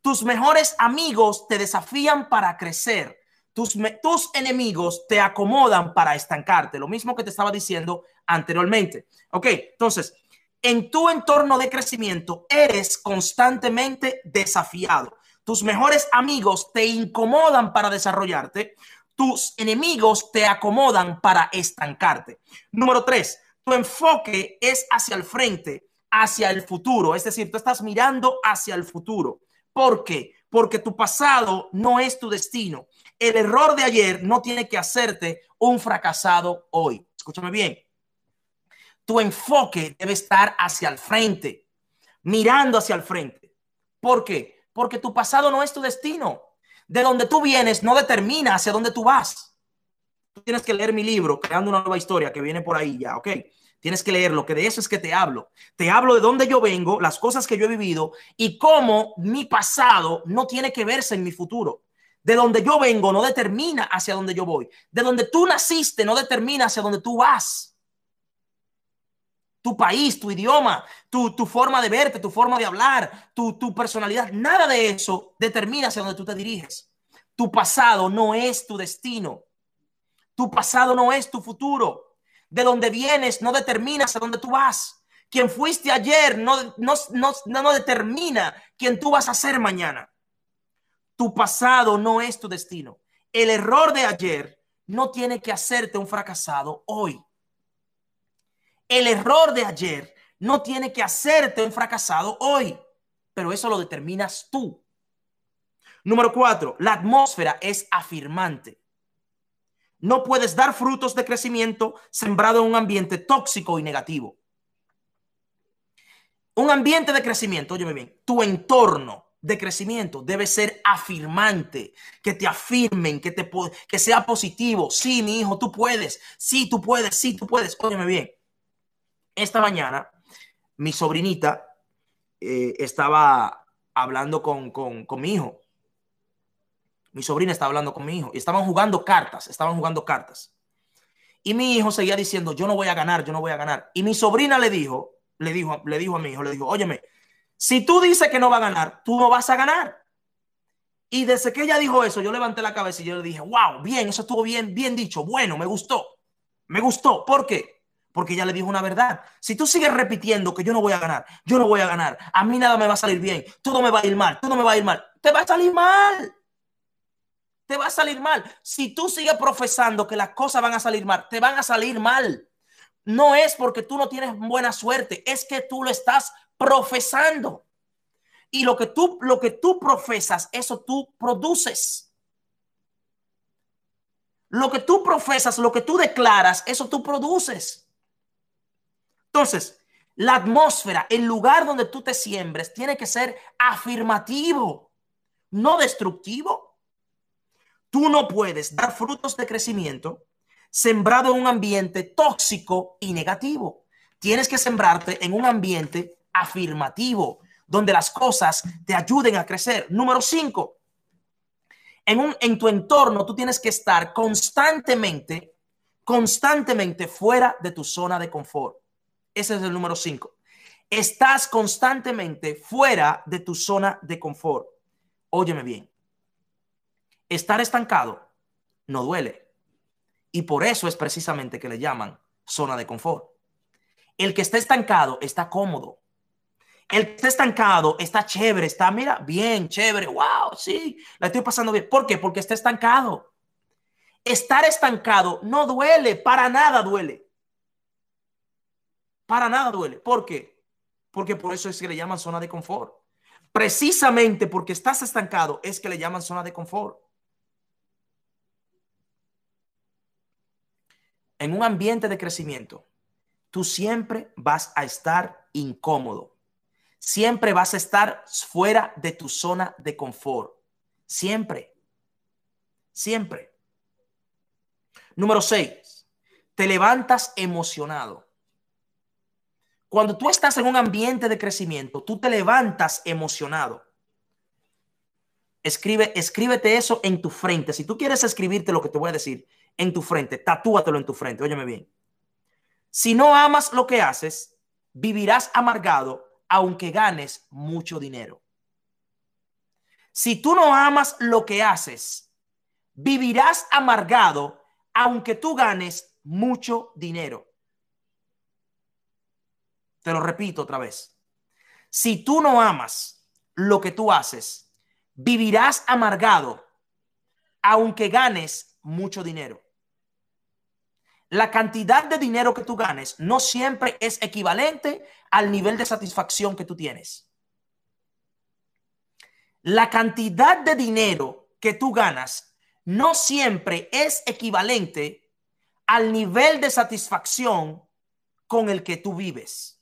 Tus mejores amigos te desafían para crecer. Tus, tus, enemigos te acomodan para estancarte. Lo mismo que te estaba diciendo anteriormente. Ok, entonces, en tu entorno de crecimiento eres constantemente desafiado. Tus mejores amigos te incomodan para desarrollarte. Tus enemigos te acomodan para estancarte. Número tres, tu enfoque es hacia el frente, hacia el futuro. Es decir, tú estás mirando hacia el futuro. ¿Por qué? Porque tu pasado no es tu destino. El error de ayer no tiene que hacerte un fracasado hoy. Escúchame bien. Tu enfoque debe estar hacia el frente, mirando hacia el frente. ¿Por qué? Porque tu pasado no es tu destino. De donde tú vienes no determina hacia dónde tú vas. Tú tienes que leer mi libro, Creando una nueva historia, que viene por ahí ya, ¿ok? Tienes que leerlo, que de eso es que te hablo. Te hablo de dónde yo vengo, las cosas que yo he vivido y cómo mi pasado no tiene que verse en mi futuro. De donde yo vengo no determina hacia dónde yo voy. De donde tú naciste no determina hacia dónde tú vas. Tu país, tu idioma, tu, forma de verte, tu forma de hablar, tu, tu personalidad, nada de eso determina hacia dónde tú te diriges. Tu pasado no es tu destino. Tu pasado no es tu futuro de donde vienes no determinas a dónde tú vas. Quien fuiste ayer no, no, no, no determina quién tú vas a ser mañana. Tu pasado no es tu destino. El error de ayer no tiene que hacerte un fracasado hoy. El error de ayer no tiene que hacerte un fracasado hoy, pero eso lo determinas tú. Número cuatro, la atmósfera es afirmante. No puedes dar frutos de crecimiento sembrado en un ambiente tóxico y negativo. Un ambiente de crecimiento, óyeme bien, tu entorno de crecimiento debe ser afirmante, que te afirmen, que, te, que sea positivo. Sí, mi hijo, tú puedes. Sí, tú puedes. Sí, tú puedes. Óyeme bien. Esta mañana, mi sobrinita eh, estaba hablando con, con mi hijo Mi sobrina estaba hablando con mi hijo y estaban jugando cartas, estaban jugando cartas. Y mi hijo seguía diciendo, yo no voy a ganar, yo no voy a ganar. Y mi sobrina le dijo, le dijo, le dijo a mi hijo, le dijo, óyeme, si tú dices que no va a ganar, tú no vas a ganar. Y desde que ella dijo eso, yo levanté la cabeza y yo le dije, wow, bien, eso estuvo bien, bien dicho, bueno, me gustó, me gustó. ¿Por qué? Porque ella le dijo una verdad. Si tú sigues repitiendo que yo no voy a ganar, yo no voy a ganar, a mí nada me va a salir bien, todo me va a ir mal, todo me va a ir mal, te va a salir mal te va a salir mal. Si tú sigues profesando que las cosas van a salir mal, te van a salir mal. No es porque tú no tienes buena suerte, es que tú lo estás profesando. Y lo que tú lo que tú profesas, eso tú produces. Lo que tú profesas, lo que tú declaras, eso tú produces. Entonces, la atmósfera, el lugar donde tú te siembres, tiene que ser afirmativo, no destructivo. Tú no puedes dar frutos de crecimiento sembrado en un ambiente tóxico y negativo. Tienes que sembrarte en un ambiente afirmativo, donde las cosas te ayuden a crecer. Número cinco, en, un, en tu entorno tú tienes que estar constantemente, constantemente fuera de tu zona de confort. Ese es el número cinco. Estás constantemente fuera de tu zona de confort. Óyeme bien. Estar estancado no duele. Y por eso es precisamente que le llaman zona de confort. El que está estancado está cómodo. El que está estancado está chévere, está, mira, bien, chévere, wow, sí, la estoy pasando bien. ¿Por qué? Porque está estancado. Estar estancado no duele, para nada duele. Para nada duele. ¿Por qué? Porque por eso es que le llaman zona de confort. Precisamente porque estás estancado es que le llaman zona de confort. en un ambiente de crecimiento, tú siempre vas a estar incómodo. Siempre vas a estar fuera de tu zona de confort. Siempre. Siempre. Número seis, te levantas emocionado. Cuando tú estás en un ambiente de crecimiento, tú te levantas emocionado. Escribe, escríbete eso en tu frente. Si tú quieres escribirte lo que te voy a decir, en tu frente, tatúatelo en tu frente, óyeme bien. Si no amas lo que haces, vivirás amargado aunque ganes mucho dinero. Si tú no amas lo que haces, vivirás amargado aunque tú ganes mucho dinero. Te lo repito otra vez. Si tú no amas lo que tú haces, vivirás amargado aunque ganes mucho dinero. La cantidad de dinero que tú ganes no siempre es equivalente al nivel de satisfacción que tú tienes. La cantidad de dinero que tú ganas no siempre es equivalente al nivel de satisfacción con el que tú vives.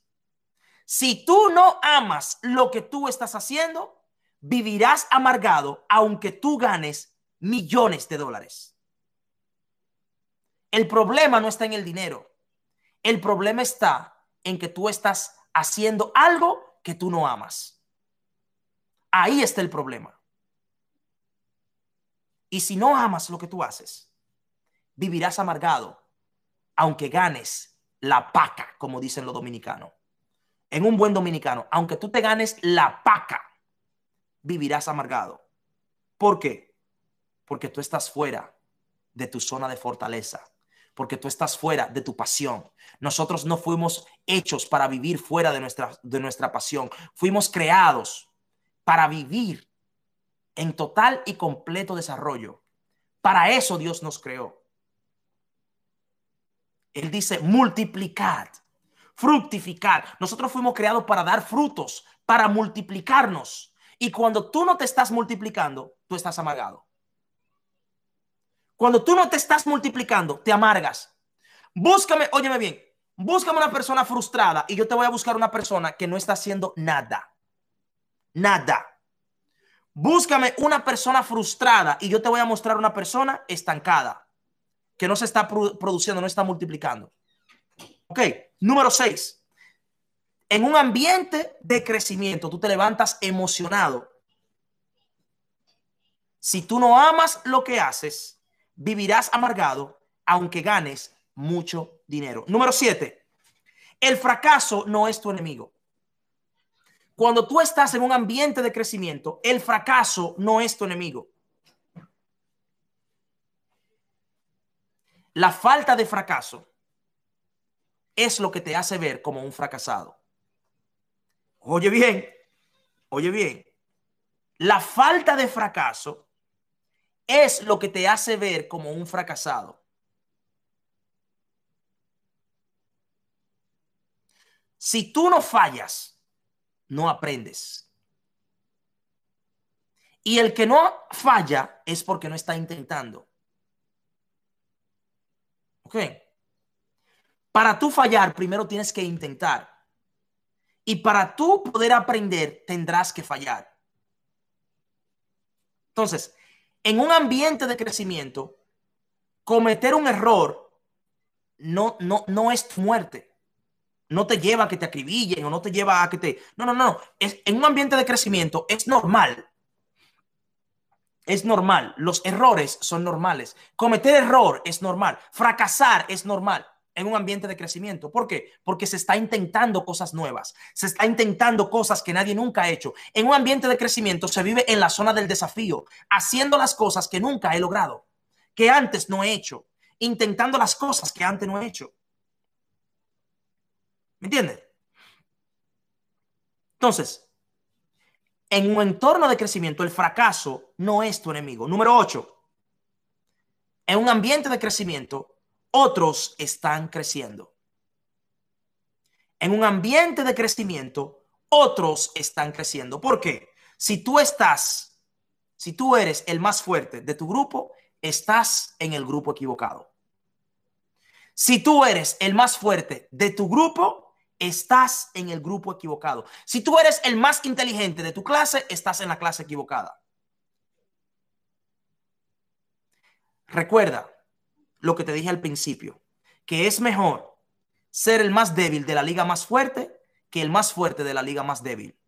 Si tú no amas lo que tú estás haciendo, vivirás amargado aunque tú ganes millones de dólares. El problema no está en el dinero. El problema está en que tú estás haciendo algo que tú no amas. Ahí está el problema. Y si no amas lo que tú haces, vivirás amargado, aunque ganes la paca, como dicen los dominicanos. En un buen dominicano, aunque tú te ganes la paca, vivirás amargado. ¿Por qué? Porque tú estás fuera de tu zona de fortaleza porque tú estás fuera de tu pasión. Nosotros no fuimos hechos para vivir fuera de nuestra, de nuestra pasión. Fuimos creados para vivir en total y completo desarrollo. Para eso Dios nos creó. Él dice, multiplicad, fructificar. Nosotros fuimos creados para dar frutos, para multiplicarnos. Y cuando tú no te estás multiplicando, tú estás amargado. Cuando tú no te estás multiplicando, te amargas. Búscame, óyeme bien, búscame una persona frustrada y yo te voy a buscar una persona que no está haciendo nada. Nada. Búscame una persona frustrada y yo te voy a mostrar una persona estancada, que no se está produciendo, no está multiplicando. Ok, número seis. En un ambiente de crecimiento, tú te levantas emocionado Si tú no amas lo que haces, vivirás amargado aunque ganes mucho dinero. Número siete, el fracaso no es tu enemigo. Cuando tú estás en un ambiente de crecimiento, el fracaso no es tu enemigo. La falta de fracaso es lo que te hace ver como un fracasado. Oye bien, oye bien, la falta de fracaso es lo que te hace ver como un fracasado. Si tú no fallas, no aprendes. Y el que no falla es porque no está intentando. ¿Ok? Para tú fallar, primero tienes que intentar. Y para tú poder aprender, tendrás que fallar. Entonces, en un ambiente de crecimiento, cometer un error no, no, no es muerte. No te lleva a que te acribillen o no te lleva a que te... No, no, no. Es, en un ambiente de crecimiento es normal. Es normal. Los errores son normales. Cometer error es normal. Fracasar es normal en un ambiente de crecimiento. ¿Por qué? Porque se está intentando cosas nuevas, se está intentando cosas que nadie nunca ha hecho. En un ambiente de crecimiento se vive en la zona del desafío, haciendo las cosas que nunca he logrado, que antes no he hecho, intentando las cosas que antes no he hecho. ¿Me entiendes? Entonces, en un entorno de crecimiento, el fracaso no es tu enemigo. Número 8. En un ambiente de crecimiento, otros están creciendo. En un ambiente de crecimiento, otros están creciendo. ¿Por qué? Si tú estás, si tú eres el más fuerte de tu grupo, estás en el grupo equivocado. Si tú eres el más fuerte de tu grupo, estás en el grupo equivocado. Si tú eres el más inteligente de tu clase, estás en la clase equivocada. Recuerda, lo que te dije al principio, que es mejor ser el más débil de la liga más fuerte que el más fuerte de la liga más débil.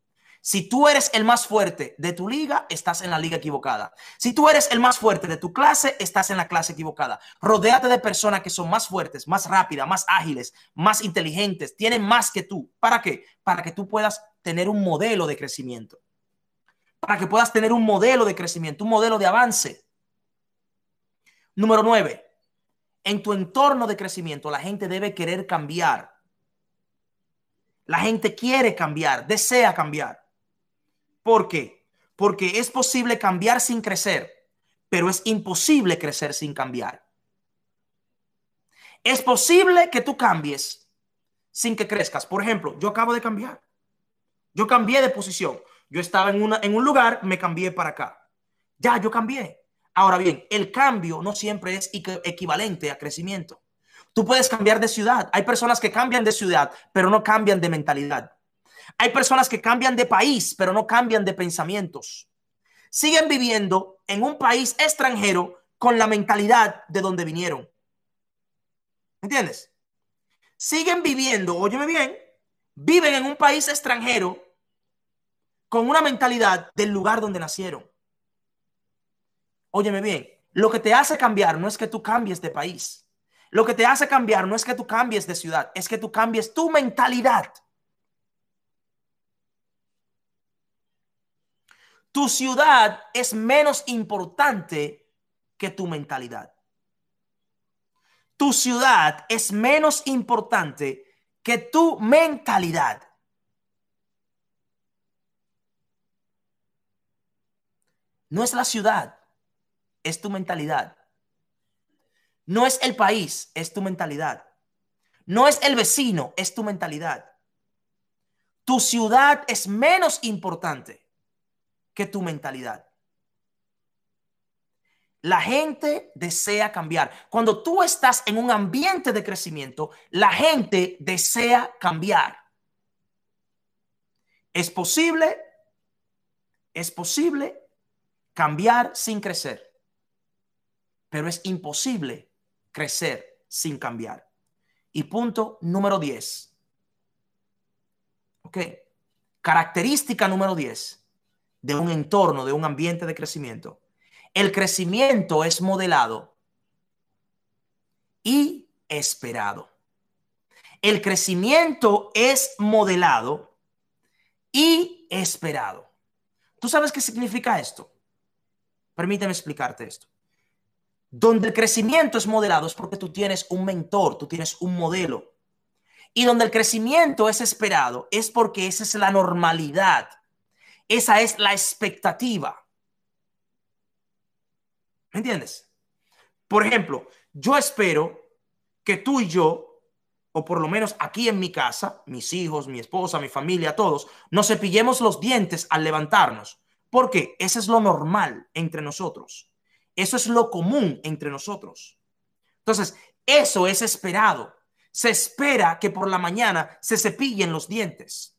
Si tú eres el más fuerte de tu liga, estás en la liga equivocada. Si tú eres el más fuerte de tu clase, estás en la clase equivocada. Rodéate de personas que son más fuertes, más rápidas, más ágiles, más inteligentes, tienen más que tú. ¿Para qué? Para que tú puedas tener un modelo de crecimiento. Para que puedas tener un modelo de crecimiento, un modelo de avance. Número nueve, en tu entorno de crecimiento, la gente debe querer cambiar. La gente quiere cambiar, desea cambiar. ¿Por qué? Porque es posible cambiar sin crecer, pero es imposible crecer sin cambiar. Es posible que tú cambies sin que crezcas. Por ejemplo, yo acabo de cambiar. Yo cambié de posición. Yo estaba en, una, en un lugar, me cambié para acá. Ya, yo cambié. Ahora bien, el cambio no siempre es equivalente a crecimiento. Tú puedes cambiar de ciudad. Hay personas que cambian de ciudad, pero no cambian de mentalidad. Hay personas que cambian de país, pero no cambian de pensamientos. Siguen viviendo en un país extranjero con la mentalidad de donde vinieron. ¿Entiendes? Siguen viviendo, óyeme bien, viven en un país extranjero con una mentalidad del lugar donde nacieron. Óyeme bien, lo que te hace cambiar no es que tú cambies de país. Lo que te hace cambiar no es que tú cambies de ciudad, es que tú cambies tu mentalidad. Tu ciudad es menos importante que tu mentalidad. Tu ciudad es menos importante que tu mentalidad. No es la ciudad, es tu mentalidad. No es el país, es tu mentalidad. No es el vecino, es tu mentalidad. Tu ciudad es menos importante que tu mentalidad. La gente desea cambiar. Cuando tú estás en un ambiente de crecimiento, la gente desea cambiar. Es posible, es posible cambiar sin crecer pero es imposible crecer sin cambiar. Y punto número 10. Ok. Característica número 10 de un entorno, de un ambiente de crecimiento, El crecimiento es modelado y esperado. El crecimiento es modelado y esperado. ¿Tú sabes qué significa esto? Permíteme explicarte esto. Donde el crecimiento es modelado es porque tú tienes un mentor, tú tienes un modelo. Y donde el crecimiento es esperado es porque esa es la normalidad. Esa es la expectativa. ¿Me entiendes? Por ejemplo, yo espero que tú y yo, o por lo menos aquí en mi casa, mis hijos, mi esposa, mi familia, todos, nos cepillemos los dientes al levantarnos. Porque ese es lo normal entre nosotros. Eso es lo común entre nosotros. Entonces, eso es esperado. Se espera que por la mañana se cepillen los dientes.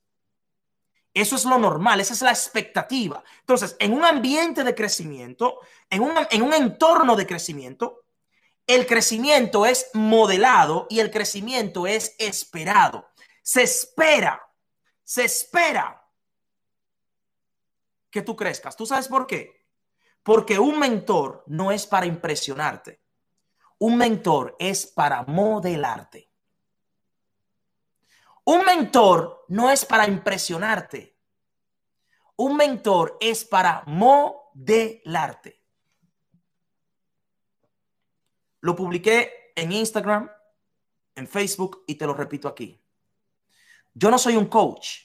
Eso es lo normal, esa es la expectativa. Entonces, en un ambiente de crecimiento, en un, en un entorno de crecimiento, el crecimiento es modelado y el crecimiento es esperado. Se espera, se espera que tú crezcas. ¿Tú sabes por qué? Porque un mentor no es para impresionarte. Un mentor es para modelarte. Un mentor no es para impresionarte. Un mentor es para modelarte. Lo publiqué en Instagram, en Facebook y te lo repito aquí. Yo no soy un coach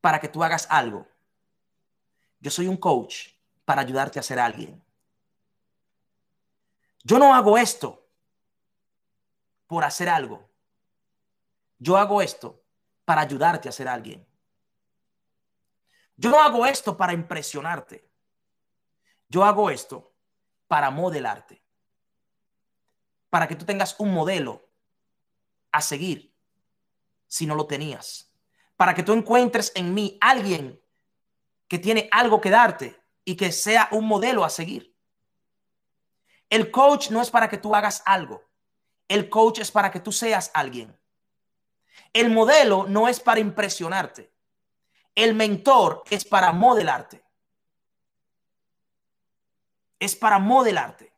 para que tú hagas algo. Yo soy un coach para ayudarte a ser alguien. Yo no hago esto por hacer algo. Yo hago esto para ayudarte a ser alguien. Yo no hago esto para impresionarte. Yo hago esto para modelarte. Para que tú tengas un modelo a seguir si no lo tenías. Para que tú encuentres en mí alguien que tiene algo que darte y que sea un modelo a seguir. El coach no es para que tú hagas algo. El coach es para que tú seas alguien. El modelo no es para impresionarte. El mentor es para modelarte. Es para modelarte.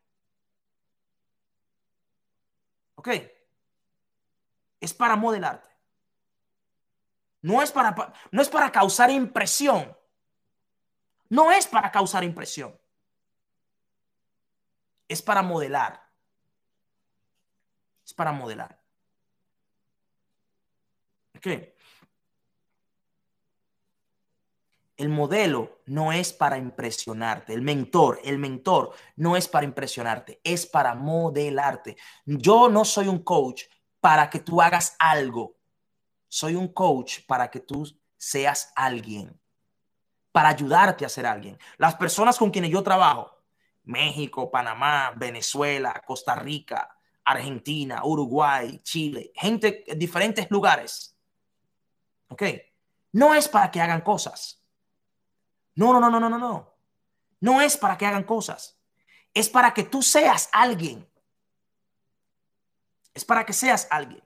¿Ok? Es para modelarte. No es para, no es para causar impresión no es para causar impresión. Es para modelar. Es para modelar. ¿Qué? El modelo no es para impresionarte. El mentor, el mentor no es para impresionarte, es para modelarte. Yo no soy un coach para que tú hagas algo. Soy un coach para que tú seas alguien para ayudarte a ser alguien. Las personas con quienes yo trabajo, México, Panamá, Venezuela, Costa Rica, Argentina, Uruguay, Chile, gente en diferentes lugares. ¿Ok? No es para que hagan cosas. No, no, no, no, no, no, no. Es para que hagan cosas. Es para que tú seas alguien. Es para que seas alguien.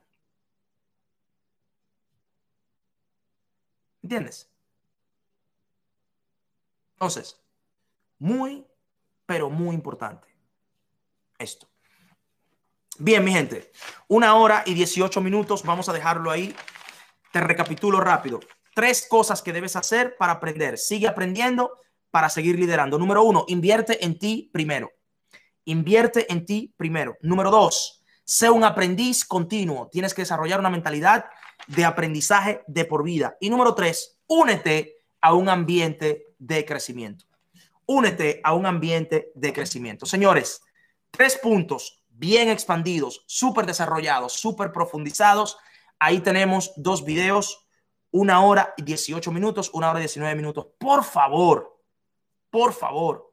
¿Entiendes? Entonces, muy, pero muy importante esto. Bien, mi gente, una hora y 18 minutos, vamos a dejarlo ahí. Te recapitulo rápido. Tres cosas que debes hacer para aprender. Sigue aprendiendo para seguir liderando. Número uno, invierte en ti primero. Invierte en ti primero. Número dos, sé un aprendiz continuo. Tienes que desarrollar una mentalidad de aprendizaje de por vida. Y número tres, únete a un ambiente de crecimiento. Únete a un ambiente de crecimiento. Señores, tres puntos bien expandidos, súper desarrollados, súper profundizados. Ahí tenemos dos videos, una hora y 18 minutos, una hora y 19 minutos. Por favor, por favor,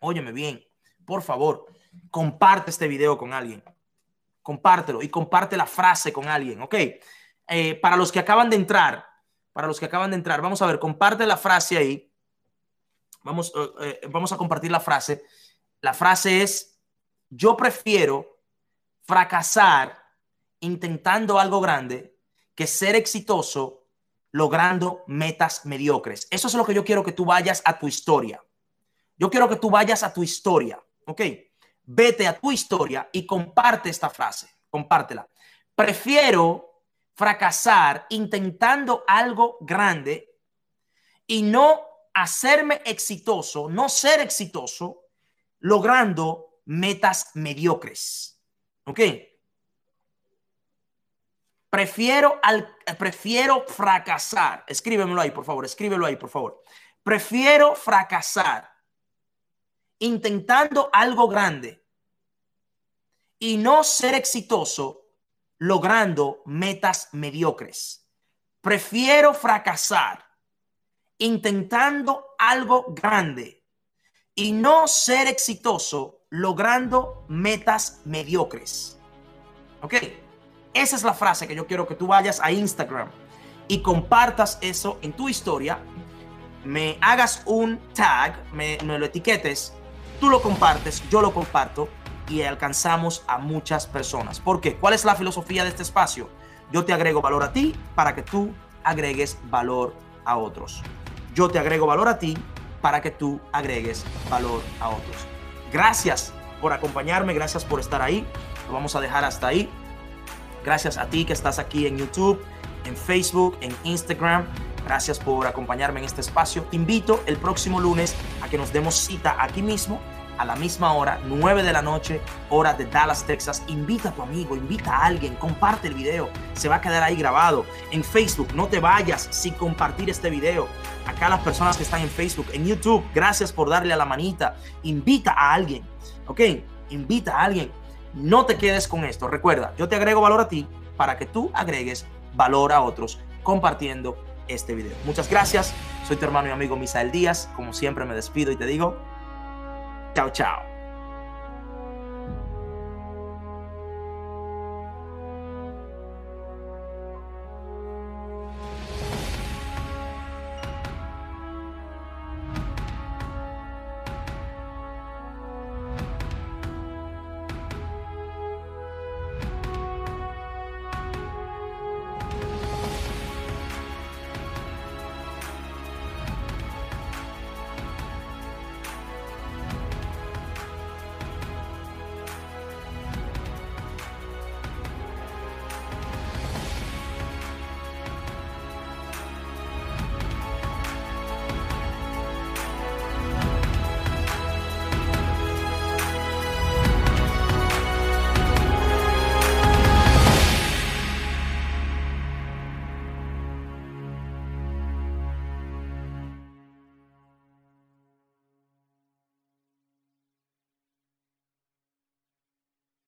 óyeme bien, por favor, comparte este video con alguien. Compártelo y comparte la frase con alguien, ¿ok? Eh, para los que acaban de entrar, para los que acaban de entrar. Vamos a ver, comparte la frase ahí. Vamos, eh, eh, vamos a compartir la frase. La frase es, yo prefiero fracasar intentando algo grande que ser exitoso logrando metas mediocres. Eso es lo que yo quiero que tú vayas a tu historia. Yo quiero que tú vayas a tu historia, ¿ok? Vete a tu historia y comparte esta frase, compártela. Prefiero fracasar intentando algo grande y no hacerme exitoso, no ser exitoso, logrando metas mediocres. ¿Ok? Prefiero, al, prefiero fracasar. Escríbemelo ahí, por favor. Escríbelo ahí, por favor. Prefiero fracasar intentando algo grande y no ser exitoso logrando metas mediocres. Prefiero fracasar intentando algo grande y no ser exitoso logrando metas mediocres. ¿Ok? Esa es la frase que yo quiero que tú vayas a Instagram y compartas eso en tu historia, me hagas un tag, me, lo etiquetes, tú lo compartes, yo lo comparto y alcanzamos a muchas personas. ¿Por qué? ¿Cuál es la filosofía de este espacio? Yo te agrego valor a ti para que tú agregues valor a otros. Yo te agrego valor a ti para que tú agregues valor a otros. Gracias por acompañarme, gracias por estar ahí. Lo vamos a dejar hasta ahí. Gracias a ti que estás aquí en YouTube, en Facebook, en Instagram. Gracias por acompañarme en este espacio. Invito el próximo lunes a que nos demos cita aquí mismo a la misma hora, 9 de la noche, hora de Dallas, Texas. Invita a tu amigo, invita a alguien, comparte el video. Se va a quedar ahí grabado. En Facebook, no te vayas sin compartir este video. Acá las personas que están en Facebook, en YouTube, gracias por darle a la manita. Invita a alguien, ¿ok? Invita a alguien no te quedes con esto. Recuerda, yo te agrego valor a ti para que tú agregues valor a otros compartiendo este video. Muchas gracias. Soy tu hermano y amigo Misael Díaz. Como siempre me despido y te digo, Tchau, tchau.